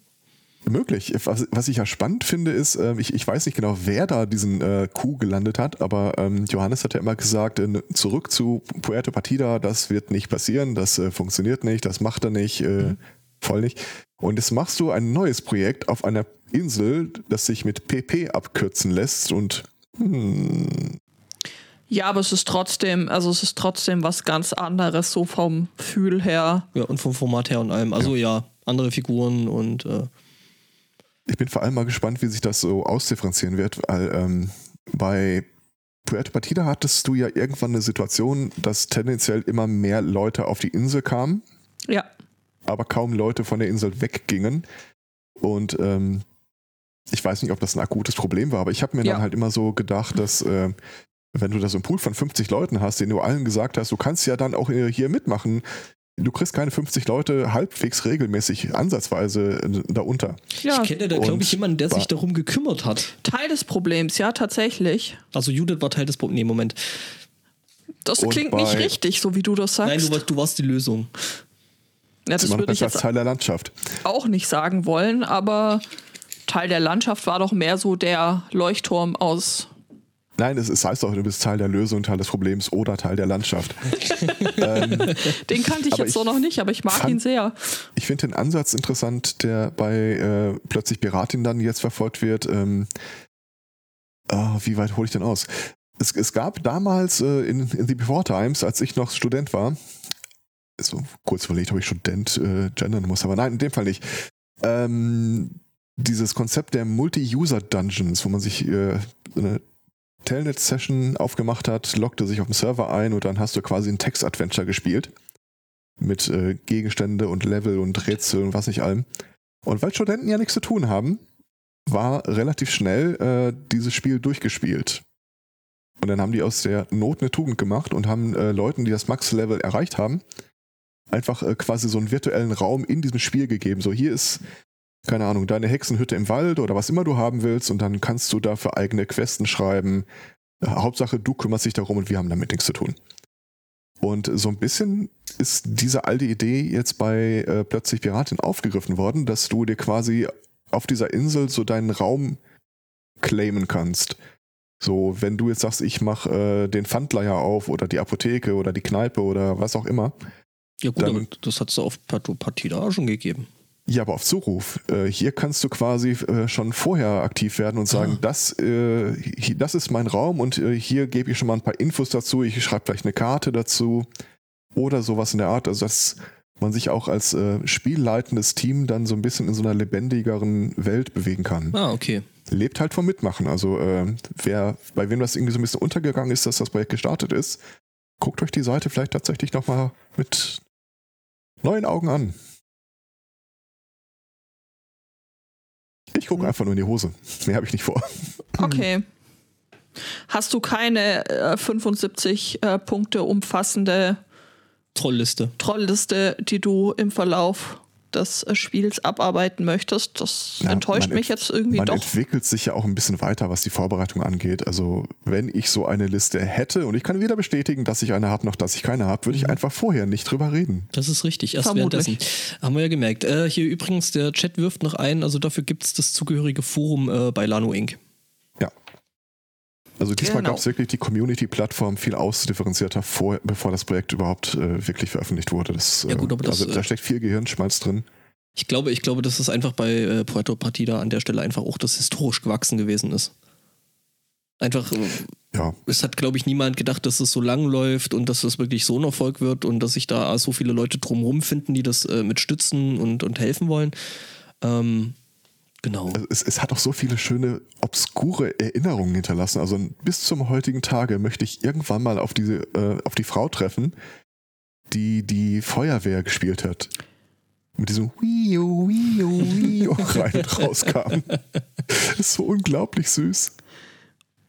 Möglich. Was, was ich ja spannend finde, ist, ähm, ich, ich weiß nicht genau, wer da diesen äh, Coup gelandet hat, aber ähm, Johannes hat ja immer gesagt, äh, zurück zu Puerto Partida, das wird nicht passieren, das äh, funktioniert nicht, das macht er nicht, äh, voll nicht. Und jetzt machst du ein neues Projekt auf einer Insel, das sich mit PP abkürzen lässt und hm, Ja, aber es ist trotzdem, also es ist trotzdem was ganz anderes, so vom Gefühl her. Ja, und vom Format her und allem. Also ja, andere Figuren und äh, ich bin vor allem mal gespannt, wie sich das so ausdifferenzieren wird, weil ähm, bei Puerto Partida hattest du ja irgendwann eine Situation, dass tendenziell immer mehr Leute auf die Insel kamen. Ja. Aber kaum Leute von der Insel weggingen. Und ähm, ich weiß nicht, ob das ein akutes Problem war, aber ich habe mir Ja. dann halt immer so gedacht, dass äh, wenn du da so einen Pool von 50 Leuten hast, den du allen gesagt hast, du kannst ja dann auch hier mitmachen. Du kriegst keine 50 Leute halbwegs regelmäßig ansatzweise äh, da unter. Ja, ich kenne da, glaube ich, jemanden, der sich darum gekümmert hat. Teil des Problems, ja, tatsächlich. Also Judith war Teil des Problems. Nee, Moment. Das Und klingt nicht richtig, so wie du das sagst. Nein, du, warst- du warst die Lösung. Ja, Das würde ich jetzt Teil der Landschaft. auch nicht sagen wollen, aber Teil der Landschaft war doch mehr so der Leuchtturm aus. Nein, es, es heißt auch, du bist Teil der Lösung, Teil des Problems oder Teil der Landschaft. Den kannte ich jetzt so ich noch nicht, aber ich mag fand- ihn sehr. Ich finde den Ansatz interessant, der bei äh, plötzlich Piratin dann jetzt verfolgt wird. Ähm, ah, wie weit hole ich denn aus? Es, es gab damals äh, in, in The Before Times, als ich noch Student war, so kurz überlegt, ob ich Student äh, gendern muss, aber nein, in dem Fall nicht. Ähm, dieses Konzept der Multi-User-Dungeons, wo man sich äh, eine Telnet-Session aufgemacht hat, lockte sich auf dem Server ein und dann hast du quasi ein Text-Adventure gespielt mit äh, Gegenstände und Level und Rätsel und was nicht allem. Und weil Studenten ja nichts zu tun haben, war relativ schnell äh, dieses Spiel durchgespielt. Und dann haben die aus der Not eine Tugend gemacht und haben äh, Leuten, die das Max-Level erreicht haben, einfach äh, quasi so einen virtuellen Raum in diesem Spiel gegeben. So, hier ist, keine Ahnung, deine Hexenhütte im Wald oder was immer du haben willst und dann kannst du dafür eigene Questen schreiben. Äh, Hauptsache, du kümmerst dich darum und wir haben damit nichts zu tun. Und so ein bisschen ist diese alte Idee jetzt bei äh, Plötzlich Piratin aufgegriffen worden, dass du dir quasi auf dieser Insel so deinen Raum claimen kannst. So, wenn du jetzt sagst, ich mache äh, den Pfandleiher auf oder die Apotheke oder die Kneipe oder was auch immer. Ja gut, Dann- aber das hat es auf Partida schon gegeben. Ja, aber auf Zuruf. Äh, hier kannst du quasi äh, schon vorher aktiv werden und sagen, Ah. das, äh, hier, das ist mein Raum und äh, hier gebe ich schon mal ein paar Infos dazu. Ich schreibe vielleicht eine Karte dazu oder sowas in der Art. Also, dass man sich auch als äh, spielleitendes Team dann so ein bisschen in so einer lebendigeren Welt bewegen kann. Ah, okay. Lebt halt vom Mitmachen. Also, äh, wer, bei wem das irgendwie so ein bisschen untergegangen ist, dass das Projekt gestartet ist, guckt euch die Seite vielleicht tatsächlich nochmal mit neuen Augen an. Ich gucke einfach nur in die Hose. Mehr habe ich nicht vor. Okay. Hast du keine äh, 75 äh, Punkte umfassende Trollliste. Trollliste, die du im Verlauf des äh, Spiels abarbeiten möchtest. Das Ja, enttäuscht man mich jetzt irgendwie Man doch. entwickelt sich ja auch ein bisschen weiter, was die Vorbereitung angeht. Also, wenn ich so eine Liste hätte, und ich kann weder bestätigen, dass ich eine habe, noch dass ich keine habe, Mhm. würde ich einfach vorher nicht drüber reden. Das ist richtig, erst Vermutlich. währenddessen. Haben wir ja gemerkt. Äh, hier übrigens, der Chat wirft noch ein, also dafür gibt es das zugehörige Forum äh, bei Lano Inc. Also diesmal Genau. gab es wirklich die Community-Plattform viel ausdifferenzierter, vor, bevor das Projekt überhaupt äh, wirklich veröffentlicht wurde. Das, Ja gut, aber äh, das, also, da äh, steckt viel Gehirnschmalz drin. Ich glaube, ich glaube, dass es einfach bei äh, Puerto Partida an der Stelle einfach auch das historisch gewachsen gewesen ist. Einfach, Ja, es hat, glaube ich, niemand gedacht, dass es so lang läuft und dass es wirklich so ein Erfolg wird und dass sich da so viele Leute drumherum finden, die das äh, mit stützen und, und helfen wollen. Ähm, genau. Es, es hat auch so viele schöne, obskure Erinnerungen hinterlassen. Also bis zum heutigen Tage möchte ich irgendwann mal auf diese, äh, auf die Frau treffen, die die Feuerwehr gespielt hat. Mit diesem Wii-U, Wii-U, Wii-U rein und rauskam. Das ist so unglaublich süß.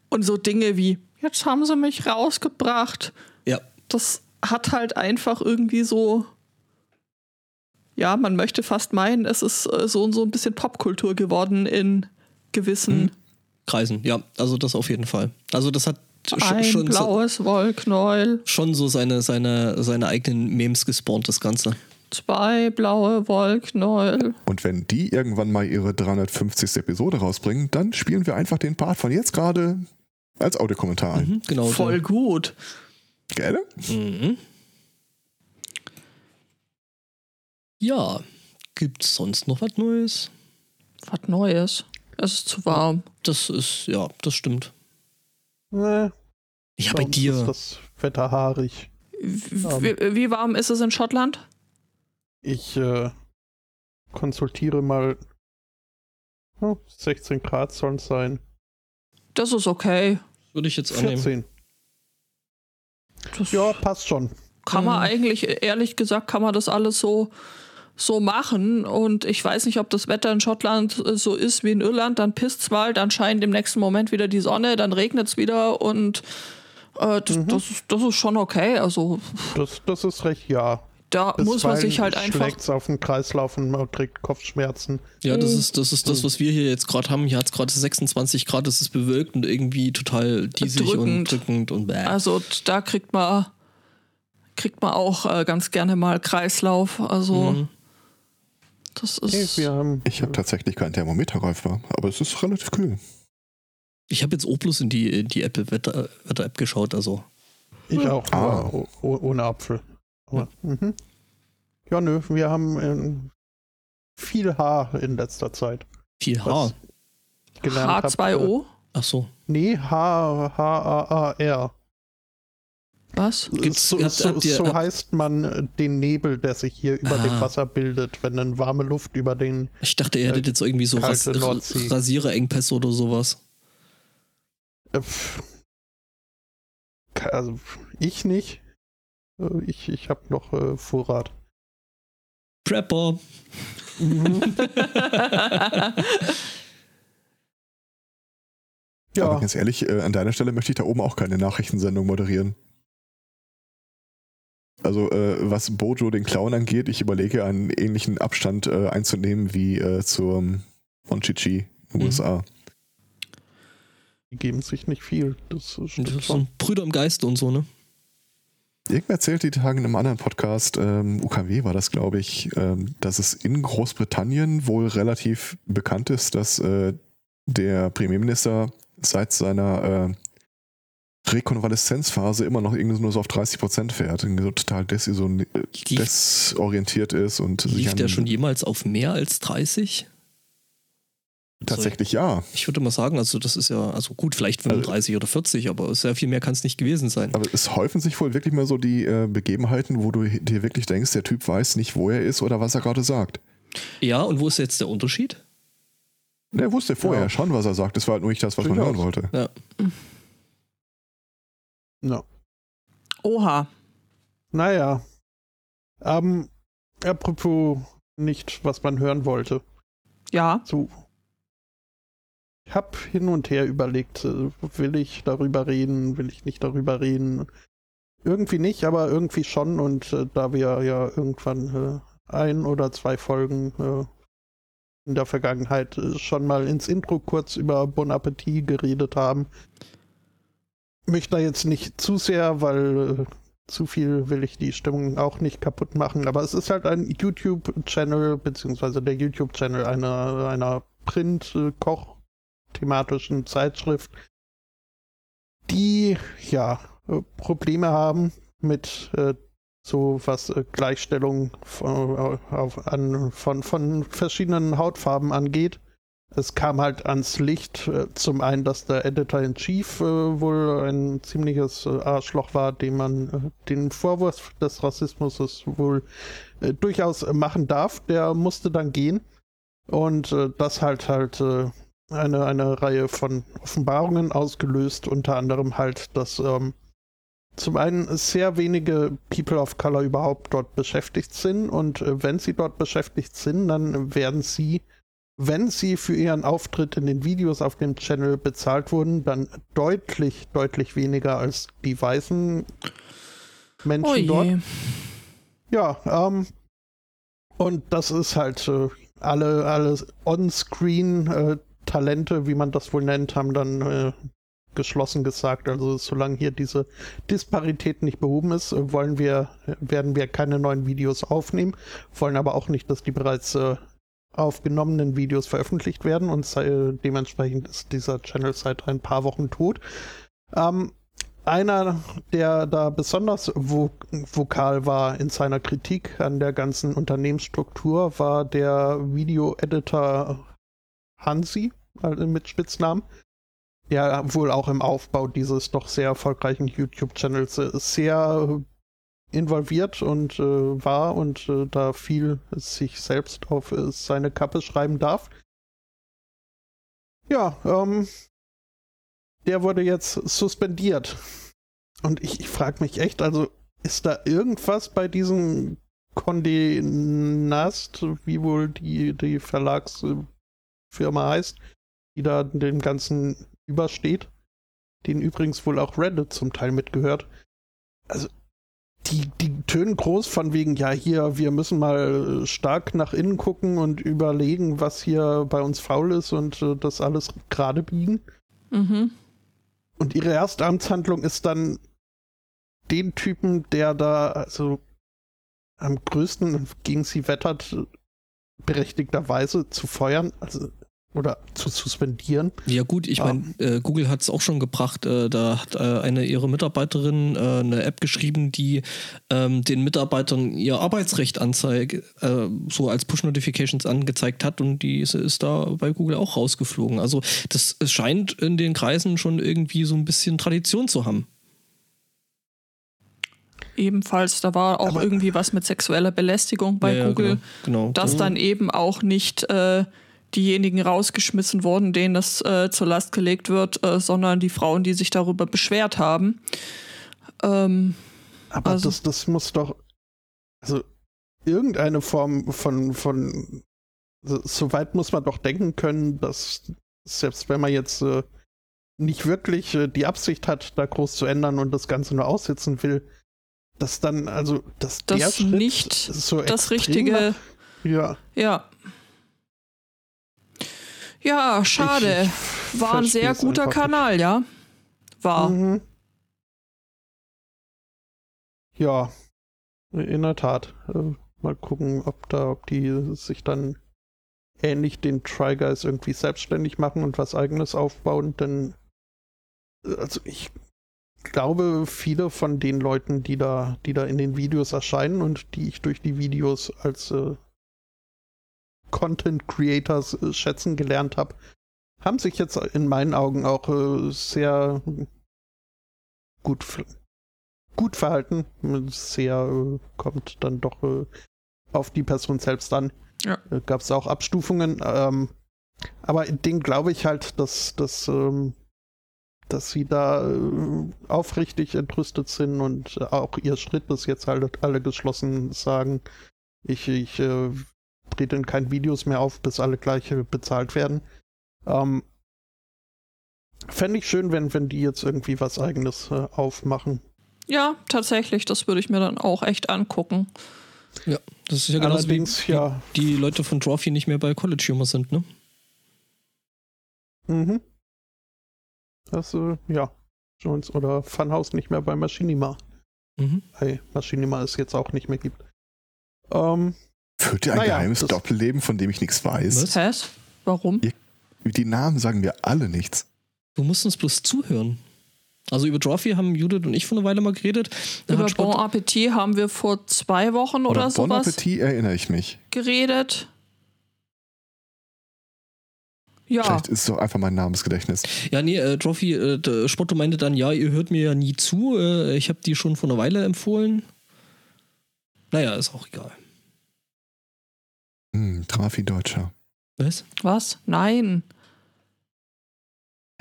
Und so Dinge wie, jetzt haben sie mich rausgebracht. Ja, Das hat halt einfach irgendwie so. Ja, man möchte fast meinen, es ist äh, so und so ein bisschen Popkultur geworden in gewissen. Mhm. Kreisen, ja, also das auf jeden Fall. Also das hat sch- Ein schon, so, blaues Wollknäuel, schon so seine, seine, seine eigenen Memes gespawnt, das Ganze. zwei blaue Wollknäuel. Und wenn die irgendwann mal ihre 350. Episode rausbringen, dann spielen wir einfach den Part von jetzt gerade als Audiokommentar ein. Mhm, genau. Voll gut. Gell? Mhm. Ja, gibt's sonst noch was Neues? Was Neues. Es ist zu warm. Das ist, ja, das stimmt. Äh, Ja, bei dir. ist das Wetter haarig. Wie, wie warm ist es in Schottland? Ich äh, konsultiere mal. Oh, 16 Grad sollen es sein. Das ist okay. Würde ich jetzt annehmen. 14. Das Ja, passt schon. kann man Mhm. eigentlich, ehrlich gesagt, kann man das alles so, so machen. Und ich weiß nicht, ob das Wetter in Schottland äh, so ist wie in Irland. Dann pisst's mal, dann scheint im nächsten Moment wieder die Sonne, dann regnet's wieder und äh, das, Mhm. das, ist, das ist schon okay. Also Das, das ist recht, ja. da muss man sich halt einfach. schlägt's auf den Kreislauf und man kriegt Kopfschmerzen. Ja, das Mhm. ist, das ist das, was wir hier jetzt gerade haben. Hier hat es gerade 26 Grad, es ist bewölkt und irgendwie total diesig und Drückend. drückend und bäh. Also da kriegt man kriegt man auch äh, ganz gerne mal Kreislauf. Also Mhm. Das Hey, ist. wir haben, Ich habe tatsächlich kein Thermometer greifbar, aber es ist relativ kühl. Ich habe jetzt bloß in die, in die Apple Wetter, Wetter App geschaut, also. ich auch, Ah. aber o- o- ohne Apfel. Aber, mhm. Ja, nö, wir haben ähm, viel Haar in letzter Zeit. Viel Haar. Was ich gelernt hab, äh, H2O? Ach so. Nee, H, H-A-A-R. Was? Gibt's- so habt- so, habt ihr- so habt- heißt man äh, den Nebel, der sich hier über Ah. dem Wasser bildet, wenn dann warme Luft über den. Ich dachte, ihr hättet Äh, jetzt irgendwie so Ras Nordsee. Rasiererengpässe oder sowas. Äh, also ich nicht. Äh, Ich, ich habe noch äh, Vorrat. Prepper. Mhm. Aber Ja, ganz ehrlich, äh, an deiner Stelle möchte ich da oben auch keine Nachrichtensendung moderieren. Also äh, was Bojo den Clown angeht, ich überlege einen ähnlichen Abstand äh, einzunehmen wie äh, zum Monchichi in den Mhm. USA. die geben sich nicht viel. Das Das ist so schon. ein Brüder im Geiste und so, ne? Irgendwer erzählte die Tage in einem anderen Podcast, ähm, UKW war das, glaube ich, ähm, dass es in Großbritannien wohl relativ bekannt ist, dass äh, der Premierminister seit seiner äh, Rekonvaleszenzphase immer noch irgendwie nur so auf 30 Prozent fährt, so total Lief- desorientiert ist und sich Lief an- der schon jemals auf mehr als 30? tatsächlich ja. Ich würde mal sagen, also das ist ja, also gut, vielleicht 35 oder 40, aber sehr viel mehr kann es nicht gewesen sein. Aber es häufen sich wohl wirklich mal so die äh, Begebenheiten, wo du dir wirklich denkst, der Typ weiß nicht, wo er ist oder was er gerade sagt. Ja, und wo ist jetzt der Unterschied? Er wusste vorher Ja. schon, was er sagt. Das war halt nur nicht das, was man Durchaus. hören wollte. Ja. Ja. Oha. Naja. Ähm, apropos nicht, was man hören wollte. Ja. So. Ich habe hin und her überlegt, äh, will ich darüber reden, will ich nicht darüber reden. Irgendwie nicht, aber irgendwie schon. Und äh, da wir ja irgendwann ein oder zwei Folgen äh, in der Vergangenheit äh, schon mal ins Intro kurz über Bon Appetit geredet haben. Möchte da jetzt nicht zu sehr, weil äh, zu viel will ich die Stimmung auch nicht kaputt machen, aber es ist halt ein YouTube-Channel, beziehungsweise der YouTube-Channel einer, einer Print-Koch-thematischen Zeitschrift, die ja Probleme haben mit äh, so was äh, Gleichstellung von, auf, an, von, von verschiedenen Hautfarben angeht. Es kam halt ans Licht, äh, zum einen, dass der Editor-in-Chief äh, wohl ein ziemliches äh, Arschloch war, dem man äh, den Vorwurf des Rassismus wohl durchaus machen darf. Der musste dann gehen. Und das halt halt eine, eine Reihe von Offenbarungen ausgelöst, unter anderem halt, dass ähm, zum einen sehr wenige People of Color überhaupt dort beschäftigt sind und wenn sie dort beschäftigt sind, dann werden sie, wenn sie für ihren Auftritt in den Videos auf dem Channel bezahlt wurden, dann deutlich, deutlich weniger als die weißen Menschen oh dort. Ja, ähm, und das ist halt äh, alle, alle On-Screen äh, wie man das wohl nennt, haben dann äh, geschlossen gesagt. Also solange hier diese Disparität nicht behoben ist, wollen wir, werden wir keine neuen Videos aufnehmen, wollen aber auch nicht, dass die bereits äh, aufgenommenen Videos veröffentlicht werden und äh, dementsprechend ist dieser Channel seit ein paar Wochen tot. Ähm, einer, der da besonders vo vokal war in seiner Kritik an der ganzen Unternehmensstruktur, war der Video-Editor Hansi, also mit Spitznamen, ja wohl auch im Aufbau dieses doch sehr erfolgreichen YouTube-Channels sehr involviert und äh, war und äh, da viel sich selbst auf äh, seine Kappe schreiben darf. Ja, ähm, der wurde jetzt suspendiert. Und ich, ich frage mich echt, also ist da irgendwas bei diesem Condé Nast, wie wohl die, die Verlagsfirma heißt, die da den ganzen übersteht, den übrigens wohl auch Reddit zum Teil mitgehört. Also, die, die tönen groß von wegen, ja, hier, wir müssen mal stark nach innen gucken und überlegen, was hier bei uns faul ist und äh, das alles gerade biegen. Mhm. Und ihre erste Amtshandlung ist dann den Typen, der da, also am größten gegen sie wettert, berechtigterweise zu feuern. Also oder zu suspendieren. Ja gut, ich meine, äh, Google hat es auch schon gebracht. Äh, da hat äh, eine ihrer Mitarbeiterinnen äh, eine App geschrieben, die ähm, den Mitarbeitern ihr Arbeitsrecht anzeigt, äh, so als Push-Notifications angezeigt hat und die ist, ist, da bei Google auch rausgeflogen. Also das es scheint in den Kreisen schon irgendwie so ein bisschen Tradition zu haben. Ebenfalls, da war auch Aber irgendwie was mit sexueller Belästigung bei ja, Google, genau, genau. das dann eben auch nicht äh, diejenigen rausgeschmissen wurden, denen das äh, zur Last gelegt wird, äh, sondern die Frauen, die sich darüber beschwert haben. Ähm, Aber also, das, das muss doch, also irgendeine Form von, von so, so weit muss man doch denken können, dass selbst wenn man jetzt äh, nicht wirklich äh, die Absicht hat, da groß zu ändern und das Ganze nur aussitzen will, dass dann, also, dass das der Schritt nicht so das richtige. Ja. Ja. Ja, schade. Ich War ein sehr guter Kanal, ja. War. Mhm. Ja, in der Tat. Äh, mal gucken, ob da, ob die sich dann ähnlich den Try Guys irgendwie selbstständig machen und was eigenes aufbauen, denn äh, also ich glaube, viele von den Leuten, die da, die da in den Videos erscheinen und die ich durch die Videos als äh, Content Creators äh, schätzen gelernt habe, haben sich jetzt in meinen Augen auch äh, sehr gut, gut verhalten. Sehr äh, kommt dann doch äh, auf die Person selbst an. Ja. Äh, Gab es auch Abstufungen. Ähm, aber den glaube ich halt, dass, dass, ähm, dass sie da äh, aufrichtig entrüstet sind und auch ihr Schritt ist jetzt halt alle geschlossen sagen, ich, ich treten keine Videos mehr auf, bis alle gleich bezahlt werden. Ähm, Fände ich schön, wenn, wenn die jetzt irgendwie was eigenes äh, aufmachen. Ja, tatsächlich, das würde ich mir dann auch echt angucken. Ja, das ist ja genau Allerdings, wie, ja. die Leute von Trophy nicht mehr bei College Humor sind, ne? Mhm. Das, äh, ja. Jones oder Funhouse nicht mehr bei Machinima. Mhm. Bei Machinima es jetzt auch nicht mehr gibt. Ähm, Führt ihr ein Naja, geheimes Doppelleben, von dem ich nichts weiß? Was? Hä? Warum? Die Namen sagen mir alle nichts. Du musst uns bloß zuhören. Also über Trophy haben Judith und ich vor einer Weile mal geredet. Da Über Bon Appetit haben wir vor zwei Wochen oder, Oder Bon sowas Appetit erinnere ich mich. geredet. Ja, Vielleicht ist es doch einfach mein Namensgedächtnis. Ja, nee, äh, Trophy, äh, Spotto meinte dann, ja, ihr hört mir ja nie zu. Äh, ich habe die schon vor einer Weile empfohlen. Naja, ist auch egal. Hm, Trafi Deutscher. Was? was? Nein.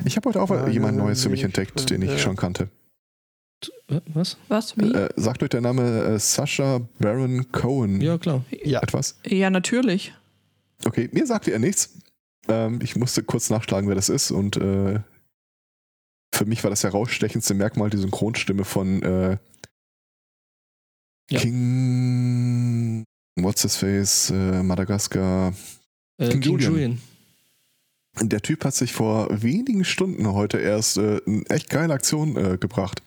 Ich habe heute auch Ja, jemand Neues für mich entdeckt, den ich ja. schon kannte. Äh, Was? Was? Wie? Äh, sagt euch der Name äh, Sascha Baron Cohen Ja, klar. ja. etwas? ja, natürlich. Okay, mir sagte er nichts. Ähm, ich musste kurz nachschlagen, wer das ist und äh, für mich war das herausstechendste Merkmal die Synchronstimme von äh, Ja. King What's His Face, äh, Madagaskar. Äh, King King Julian. Julian. Der Typ hat sich vor wenigen Stunden heute erst äh, eine echt geile Aktion äh, gebracht.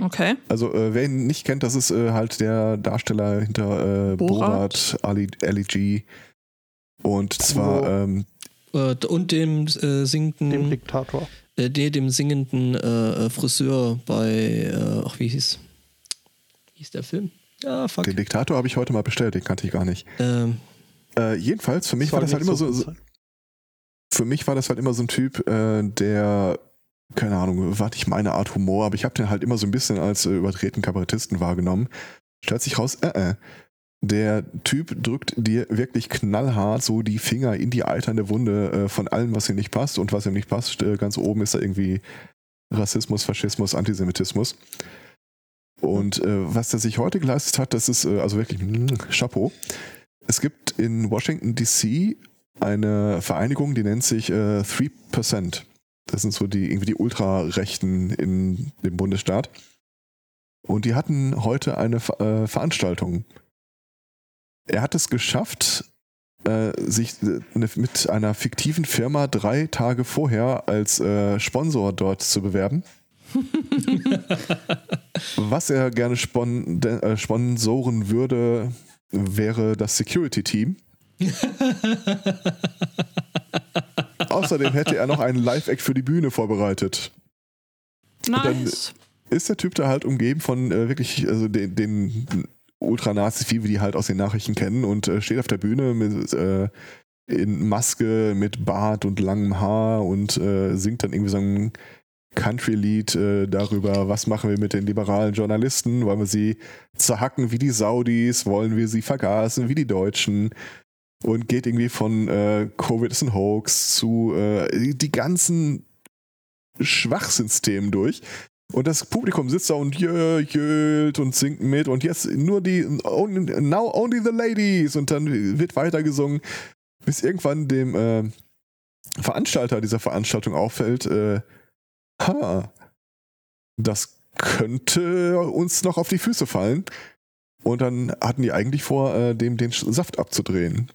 Okay. Also, äh, wer ihn nicht kennt, das ist äh, halt der Darsteller hinter äh, Borat. Borat, Ali, Ali G. Und zwar, ähm, Äh, und dem äh, Dem singenden, Diktator. äh, nee, dem singenden Friseur bei, äh, ach, wie hieß? Wie hieß der Film? Ja, fuck. den Diktator habe ich heute mal bestellt, den kannte ich gar nicht. Ähm, Äh, jedenfalls, für mich Soll war das halt immer so, so für mich war das halt immer so ein Typ, äh, der, keine Ahnung, war nicht meine Art Humor, aber ich habe den halt immer so ein bisschen als äh, übertreten Kabarettisten wahrgenommen. Stellt sich raus, äh, äh. Der Typ drückt dir wirklich knallhart so die Finger in die eiternde Wunde äh, von allem, was ihm nicht passt. Und was ihm nicht passt, äh, ganz oben ist da irgendwie Rassismus, Faschismus, Antisemitismus. Und äh, was er sich heute geleistet hat, das ist äh, also wirklich mm, Chapeau. Es gibt in Washington DC eine Vereinigung, die nennt sich äh, 3%. Das sind so die irgendwie die Ultrarechten in dem Bundesstaat. Und die hatten heute eine äh, Veranstaltung. Er hat es geschafft, äh, sich äh, ne- mit einer fiktiven Firma drei Tage vorher als äh, Sponsor dort zu bewerben. Was er gerne spon äh, sponsoren würde, wäre das Security-Team. Außerdem hätte er noch einen Live-Act für die Bühne vorbereitet. dann- Nice. Ist der Typ da halt umgeben von äh, wirklich also den, den Ultranazis, wie wir die halt aus den Nachrichten kennen, und äh, steht auf der Bühne mit äh, in Maske, mit Bart und langem Haar und äh, singt dann irgendwie so ein Country-Lied äh, darüber, was machen wir mit den liberalen Journalisten, wollen wir sie zerhacken wie die Saudis, wollen wir sie vergasen wie die Deutschen? Und geht irgendwie von äh, Covid ist ein Hoax zu äh, die- ganzen Schwachsinnsthemen durch. Und das Publikum sitzt da und jö, jölt und singt mit. Und jetzt nur die only, now only the ladies. Und dann wird weitergesungen, bis irgendwann dem äh, Veranstalter dieser Veranstaltung auffällt, äh, ha, das könnte uns noch auf die Füße fallen. Und dann hatten die eigentlich vor, äh, dem den Saft abzudrehen.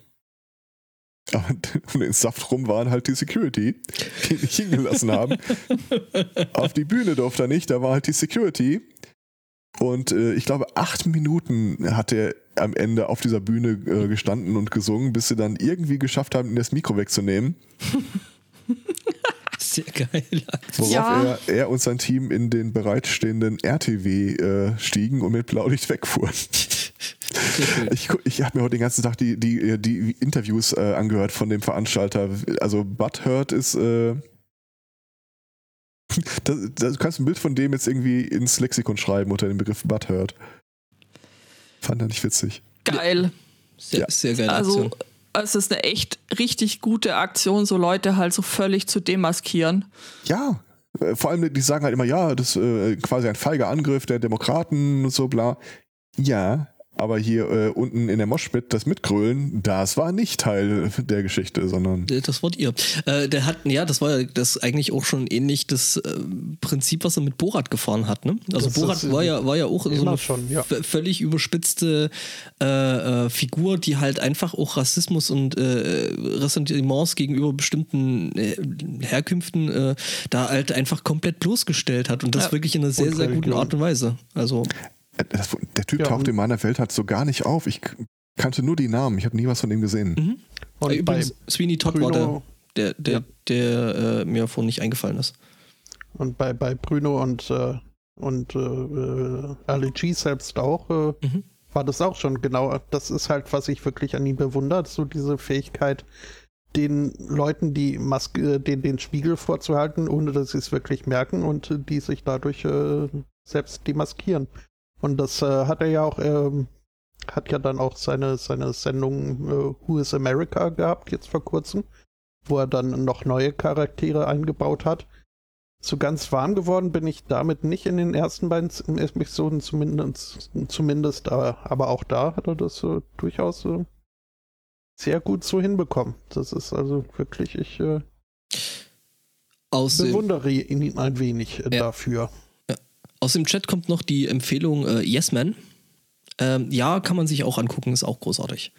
Aber um den Saft rum waren halt die Security, die ihn nicht hingelassen haben. Auf die Bühne durfte er nicht, da war halt die Security. Und äh, ich glaube, acht Minuten hat er am Ende auf dieser Bühne äh, gestanden und gesungen, bis sie dann irgendwie geschafft haben, ihn das Mikro wegzunehmen. sehr geil. Worauf Ja. er, er und sein Team in den bereitstehenden RTW äh, stiegen und mit Blaulicht wegfuhren. Ich, ich habe mir heute den ganzen Tag die, die, die Interviews äh, angehört von dem Veranstalter. Also Butthurt ist. Äh, das, das, du kannst ein Bild von dem jetzt irgendwie ins Lexikon schreiben unter dem Begriff Butthurt. Fand er nicht witzig. Geil. Sehr, Ja. sehr geile Also, Aktion. Es ist eine echt richtig gute Aktion, so Leute halt so völlig zu demaskieren. Ja, äh, vor allem, die sagen halt immer, ja, das ist äh, quasi ein feiger Angriff der Demokraten und so bla. Ja, Aber hier äh, unten in der Moschpit, das Mitgrölen, das war nicht Teil der Geschichte, sondern. Äh, das wart ihr. Äh, der hat, ja, das war ja das eigentlich auch schon ähnlich das äh, Prinzip, was er mit Borat gefahren hat. Ne? Also Das Borat war ja, war ja auch so eine schon, ja. völlig überspitzte äh, äh, Figur, die halt einfach auch Rassismus und äh, Ressentiments gegenüber bestimmten äh, Herkünften äh, da halt einfach komplett bloßgestellt hat. Und das Ja. wirklich in einer sehr, Und sehr guten. Art und Weise. Also, Das, der Typ Ja, taucht in meiner Welt halt so gar nicht auf. Ich kannte nur die Namen. Ich habe nie was von ihm gesehen. mhm. Und Äh, Übrigens, Sweeney Todd war der, Bruno- der, der, Ja. der äh, mir vorhin nicht eingefallen ist. Und bei, bei Bruno und, äh, und äh, äh, Ali G selbst auch, äh, Mhm. war das auch schon genau. Das ist halt, was ich wirklich an ihm bewundert, so diese Fähigkeit, den Leuten die Maske, den, den Spiegel vorzuhalten, ohne dass sie es wirklich merken und die sich dadurch äh, selbst demaskieren. Und das äh, hat er ja auch, ähm, hat ja dann auch seine, seine Sendung äh, Who is America gehabt, jetzt vor kurzem, wo er dann noch neue Charaktere eingebaut hat. So ganz warm geworden bin ich damit nicht in den ersten beiden Episoden zumindest, zumindest aber, auch da hat er das äh, durchaus äh, sehr gut so hinbekommen. Das ist also wirklich, ich äh, Aus dem, bewundere ihn ein wenig äh, Ja. dafür. Aus dem Chat kommt noch die Empfehlung äh, Yes Man. Ähm, ja, kann man sich auch angucken, ist auch großartig.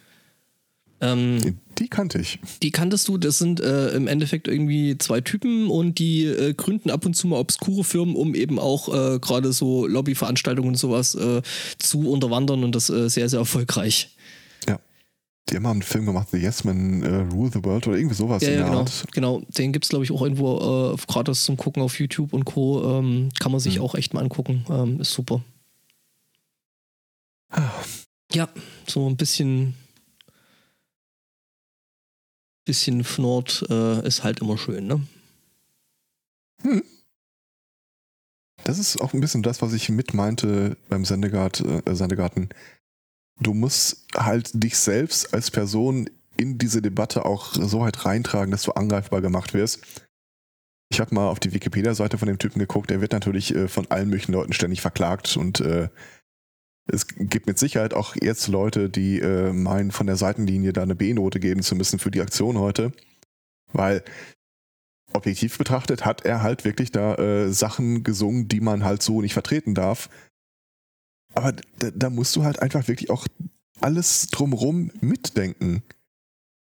Ähm, Die kannte ich. die kanntest du, das sind äh, im Endeffekt irgendwie zwei Typen und die äh, gründen ab und zu mal obskure Firmen, um eben auch äh, gerade so Lobbyveranstaltungen und sowas äh, zu unterwandern und das äh, sehr, sehr erfolgreich. Mal einen Film gemacht, The Yes Men äh, Rule the World oder irgendwie sowas Ja, in ja, der genau. Art. genau. Den gibt es, glaube ich, auch irgendwo äh, gratis zum Gucken auf YouTube und Co. Ähm, kann man sich Mhm. auch echt mal angucken. Ähm, ist super. Ja, so ein bisschen. Bisschen Fnord äh, ist halt immer schön, ne? Das ist auch ein bisschen das, was ich mit meinte beim Sendegart, äh, Sendegarten. Du musst halt dich selbst als Person in diese Debatte auch so halt reintragen, dass du angreifbar gemacht wirst. Ich habe mal auf die Wikipedia-Seite von dem Typen geguckt, der wird natürlich äh, von allen möglichen Leuten ständig verklagt und äh, es gibt mit Sicherheit auch jetzt Leute, die äh, meinen, von der Seitenlinie da eine B-Note geben zu müssen für die Aktion heute. Weil objektiv betrachtet hat er halt wirklich da äh, Sachen gesungen, die man halt so nicht vertreten darf. Aber da, da musst du halt einfach wirklich auch alles drumrum mitdenken.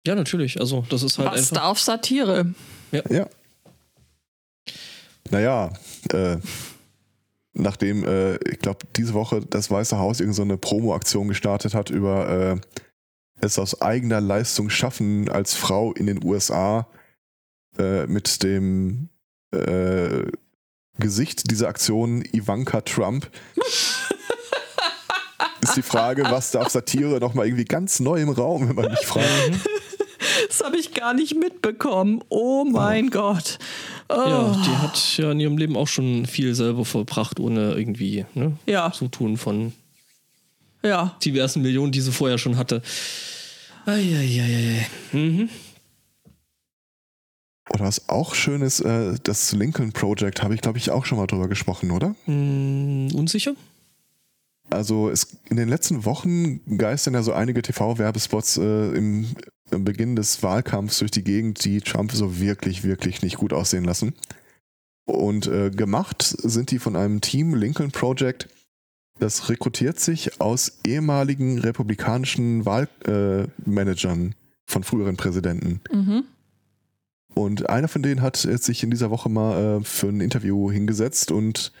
Ja, natürlich. Also, das ist halt Was einfach. darf Satire? Ja. Naja, äh, nachdem, äh, ich glaube, diese Woche das Weiße Haus irgendeine so eine Promo-Aktion gestartet hat über äh, es aus eigener Leistung schaffen als Frau in den USA äh, mit dem äh, Gesicht dieser Aktion Ivanka Trump. ist die Frage, was darf Satire nochmal irgendwie ganz neu im Raum, wenn man mich fragt. Das habe ich gar nicht mitbekommen. Oh mein Gott. Oh. Ja, die hat ja in ihrem Leben auch schon viel selber verbracht, ohne irgendwie ne, ja, Zutun von ja. diversen Millionen, die sie vorher schon hatte. Eieieiei. Mhm. Oder was auch schön ist, äh, das Lincoln Project, habe ich glaube ich auch schon mal drüber gesprochen, oder? Hm, unsicher? Also es, in den letzten Wochen geistern ja so einige TV-Werbespots äh, im, im Beginn des Wahlkampfs durch die Gegend, die Trump so wirklich, wirklich nicht gut aussehen lassen. Und äh, gemacht sind die von einem Team Lincoln Project, das rekrutiert sich aus ehemaligen republikanischen Wahlmanagern äh, von früheren Präsidenten. Mhm. Und einer von denen hat sich in dieser Woche mal äh, für ein Interview hingesetzt und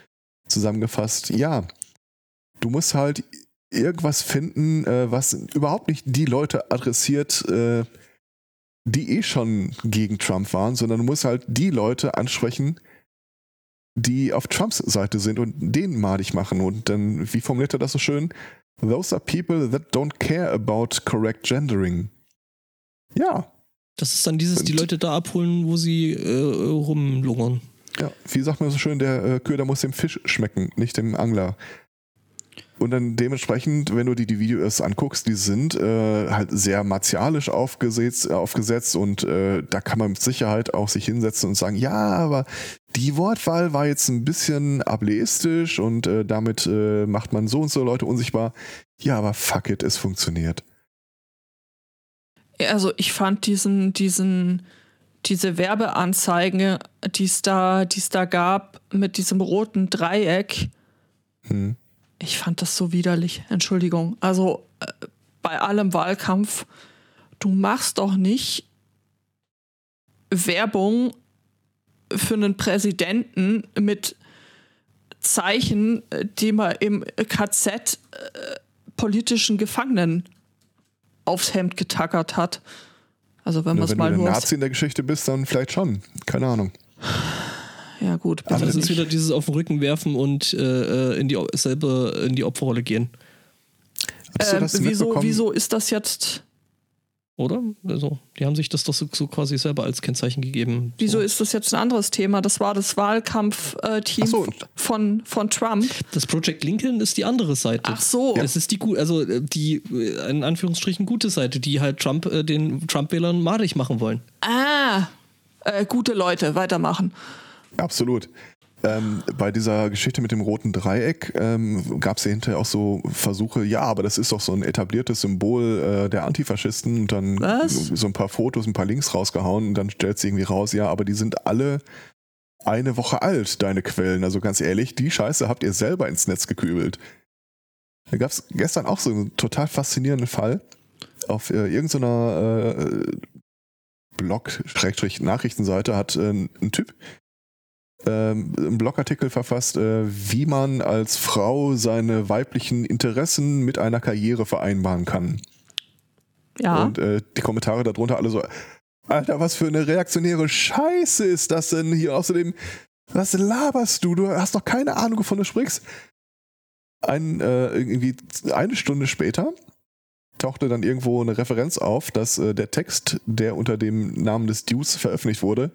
zusammengefasst, ja, du musst halt irgendwas finden, äh, was überhaupt nicht die Leute adressiert, äh, die eh schon gegen Trump waren, sondern du musst halt die Leute ansprechen, die auf Trumps Seite sind und den madig machen. Und dann, wie formuliert er das so schön? Those are people that don't care about correct gendering. Ja, Das ist dann dieses, die Leute da abholen, wo sie äh, rumlungern. Ja, wie sagt man so schön, der äh, Köder muss dem Fisch schmecken, nicht dem Angler. Und dann dementsprechend, wenn du dir die Videos anguckst, die sind äh, halt sehr martialisch aufgesetzt, aufgesetzt und äh, da kann man mit Sicherheit auch sich hinsetzen und sagen, ja, aber die Wortwahl war jetzt ein bisschen ableistisch und äh, damit äh, macht man so und so Leute unsichtbar. Ja, aber fuck it, es funktioniert. Also ich fand diesen, diesen, diese Werbeanzeige, die es da, die es da gab, mit diesem roten Dreieck, Hm. Ich fand das so widerlich. Entschuldigung. Also äh, bei allem Wahlkampf, du machst doch nicht Werbung für einen Präsidenten mit Zeichen, die man im KZ äh, politischen Gefangenen aufs Hemd getackert hat. Also wenn man Nur es wenn mal du ein nur. Nazi in der Geschichte bist, dann vielleicht schon. Keine Ahnung. Ja gut, Aber bitte Das ist wieder dieses auf den Rücken werfen und äh, in die selber in die Opferrolle gehen, Hast du Ähm, das wieso, wieso ist das jetzt? oder? Also, die haben sich das doch so, so quasi selber als Kennzeichen gegeben. Wieso so. ist das jetzt ein anderes Thema? Das war das Wahlkampfteam so. von, von Trump. Das Project Lincoln ist die andere Seite. Ach so. Das ist die gut, also äh, die äh, in Anführungsstrichen gute Seite, die halt Trump äh, den Trump-Wählern madig machen wollen. Ah, äh, gute Leute, weitermachen. Absolut. Ähm, bei dieser Geschichte mit dem roten Dreieck ähm, gab es ja hinterher auch so Versuche, ja, aber das ist doch so ein etabliertes Symbol äh, der Antifaschisten und dann Was? so ein paar Fotos, ein paar Links rausgehauen und dann stellt sie irgendwie raus, ja, aber die sind alle eine Woche alt, deine Quellen. Also ganz ehrlich, die Scheiße habt ihr selber ins Netz gekübelt. Da gab es gestern auch so einen total faszinierenden Fall auf äh, irgendeiner äh, Blog-Nachrichtenseite hat äh, ein Typ ähm, einen Blogartikel verfasst, äh, wie man als Frau seine weiblichen Interessen mit einer Karriere vereinbaren kann. Ja. Und äh, die Kommentare darunter alle so, Alter, was für eine reaktionäre Scheiße ist das denn hier? Außerdem, was laberst du? Du hast doch keine Ahnung, wovon du sprichst. Ein, äh, irgendwie eine Stunde später tauchte dann irgendwo eine Referenz auf, dass äh, der Text, der unter dem Namen des Dudes veröffentlicht wurde,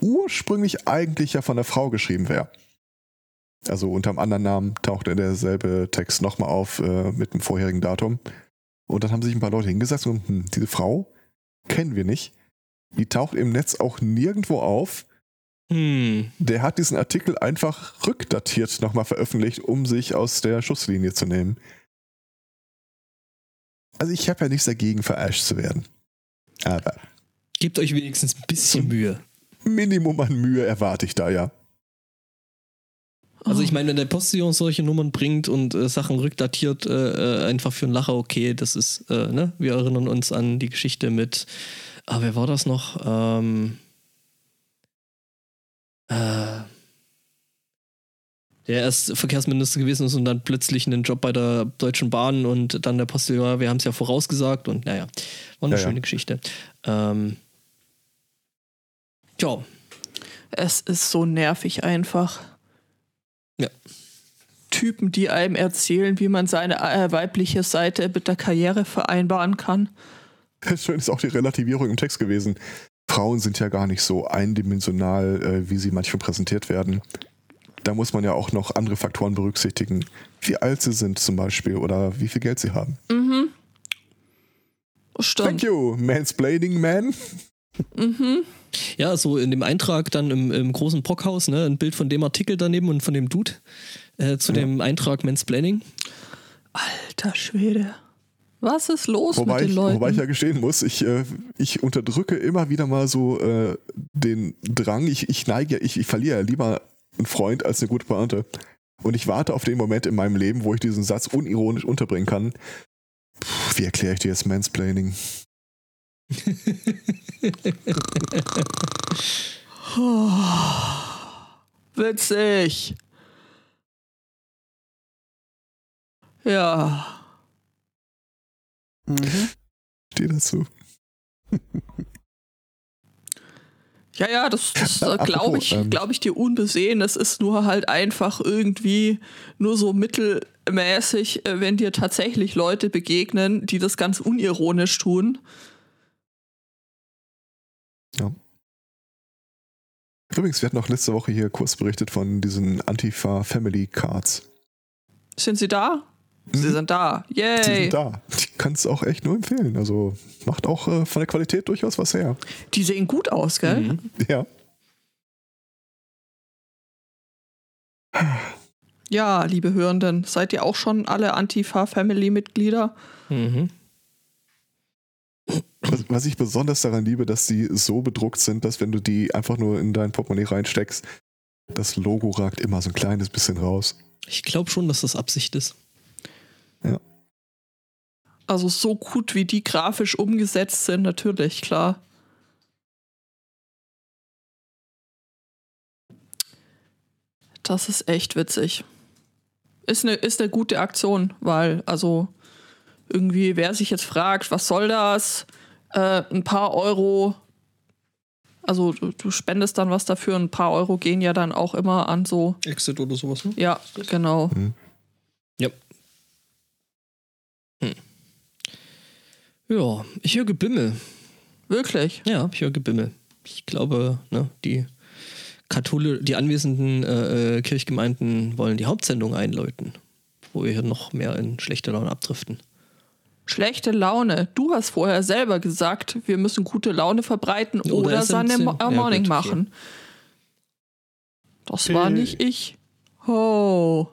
ursprünglich eigentlich ja von der Frau geschrieben wäre. Also unter einem anderen Namen tauchte derselbe Text nochmal auf äh, mit dem vorherigen Datum. Und dann haben sich ein paar Leute hingesetzt und hm, diese Frau kennen wir nicht. Die taucht im Netz auch nirgendwo auf. Hm. Der hat diesen Artikel einfach rückdatiert nochmal veröffentlicht, um sich aus der Schusslinie zu nehmen. Also ich habe ja nichts dagegen, verarscht zu werden. Aber Gebt euch wenigstens ein bisschen Mühe. Minimum an Mühe erwarte ich da ja. Also ich meine, wenn der Postillon solche Nummern bringt und äh, Sachen rückdatiert, äh, äh, einfach für einen Lacher, okay, das ist, äh, ne? Wir erinnern uns an die Geschichte mit, ah, wer war das noch? Ähm, äh, der erst Verkehrsminister gewesen ist und dann plötzlich einen Job bei der Deutschen Bahn und dann der Postillon, wir haben es ja vorausgesagt und naja, war eine Ja, ja. schöne Geschichte. Ähm, ja, Es ist so nervig einfach. Ja. Typen, die einem erzählen, wie man seine äh, weibliche Seite mit der Karriere vereinbaren kann. Schön ist auch die Relativierung im Text gewesen. Frauen sind ja gar nicht so eindimensional, äh, wie sie manchmal präsentiert werden. Da muss man ja auch noch andere Faktoren berücksichtigen. Wie alt sie sind zum Beispiel oder wie viel Geld sie haben. Mhm. Thank Stimmt. you, Mansplaining Man. Mhm. Ja, so in dem Eintrag dann im, im großen Brockhaus, ne, ein Bild von dem Artikel daneben und von dem Dude äh, zu Ja. dem Eintrag Mansplaining. Alter Schwede. Was ist los Wobei mit den ich, Leuten? wobei ich ja gestehen muss, ich, äh, ich unterdrücke immer wieder mal so äh, den Drang. Ich, ich neige, ja- ich, ich verliere ja lieber einen Freund als eine gute Pointe. Und ich warte auf den Moment in meinem Leben, wo ich diesen Satz unironisch unterbringen kann. Puh, wie erkläre ich dir jetzt Mansplaining? Oh, witzig. Ja. Mhm. Stehe dazu. Ja, ja, das, das äh, glaube ich, ähm, glaube ich dir unbesehen. Es ist nur halt einfach irgendwie nur so mittelmäßig, äh, wenn dir tatsächlich Leute begegnen, die das ganz unironisch tun. Übrigens, wir hatten auch letzte Woche hier kurz berichtet von diesen Antifa Family Cards. Sind sie da? Sie Mhm. sind da. Die Yay. sind da. Die kannst du auch echt nur empfehlen. Also macht auch äh, von der Qualität durchaus was her. Die sehen gut aus, gell? Mhm. Ja. Ja, liebe Hörenden, seid ihr auch schon alle Antifa-Family-Mitglieder? Mhm. Was, was ich besonders daran liebe, dass die so bedruckt sind, dass wenn du die einfach nur in dein Portemonnaie reinsteckst, das Logo ragt immer so ein kleines bisschen raus. Ich glaube schon, dass das Absicht ist. Also so gut, wie die grafisch umgesetzt sind, natürlich, klar. Das ist echt witzig. Ist eine, ist eine gute Aktion, weil, also, irgendwie, wer sich jetzt fragt, was soll das? Äh, ein paar Euro, also du, du spendest dann was dafür, ein paar Euro gehen ja dann auch immer an so, Exit oder sowas, ne? ja, genau. Ja. Hm. Ja, ich höre Gebimmel. Wirklich. Ja, ich höre Gebimmel. Ich glaube, ne, die Kathole, die anwesenden äh, äh, Kirchgemeinden wollen die Hauptsendung einläuten, wo wir hier noch mehr in schlechte Laune abdriften. Schlechte Laune. Du hast vorher selber gesagt, wir müssen gute Laune verbreiten Oder oder. Sunday Mo äh, Ja, Morning gut, okay. machen. Das war nicht ich. Oh.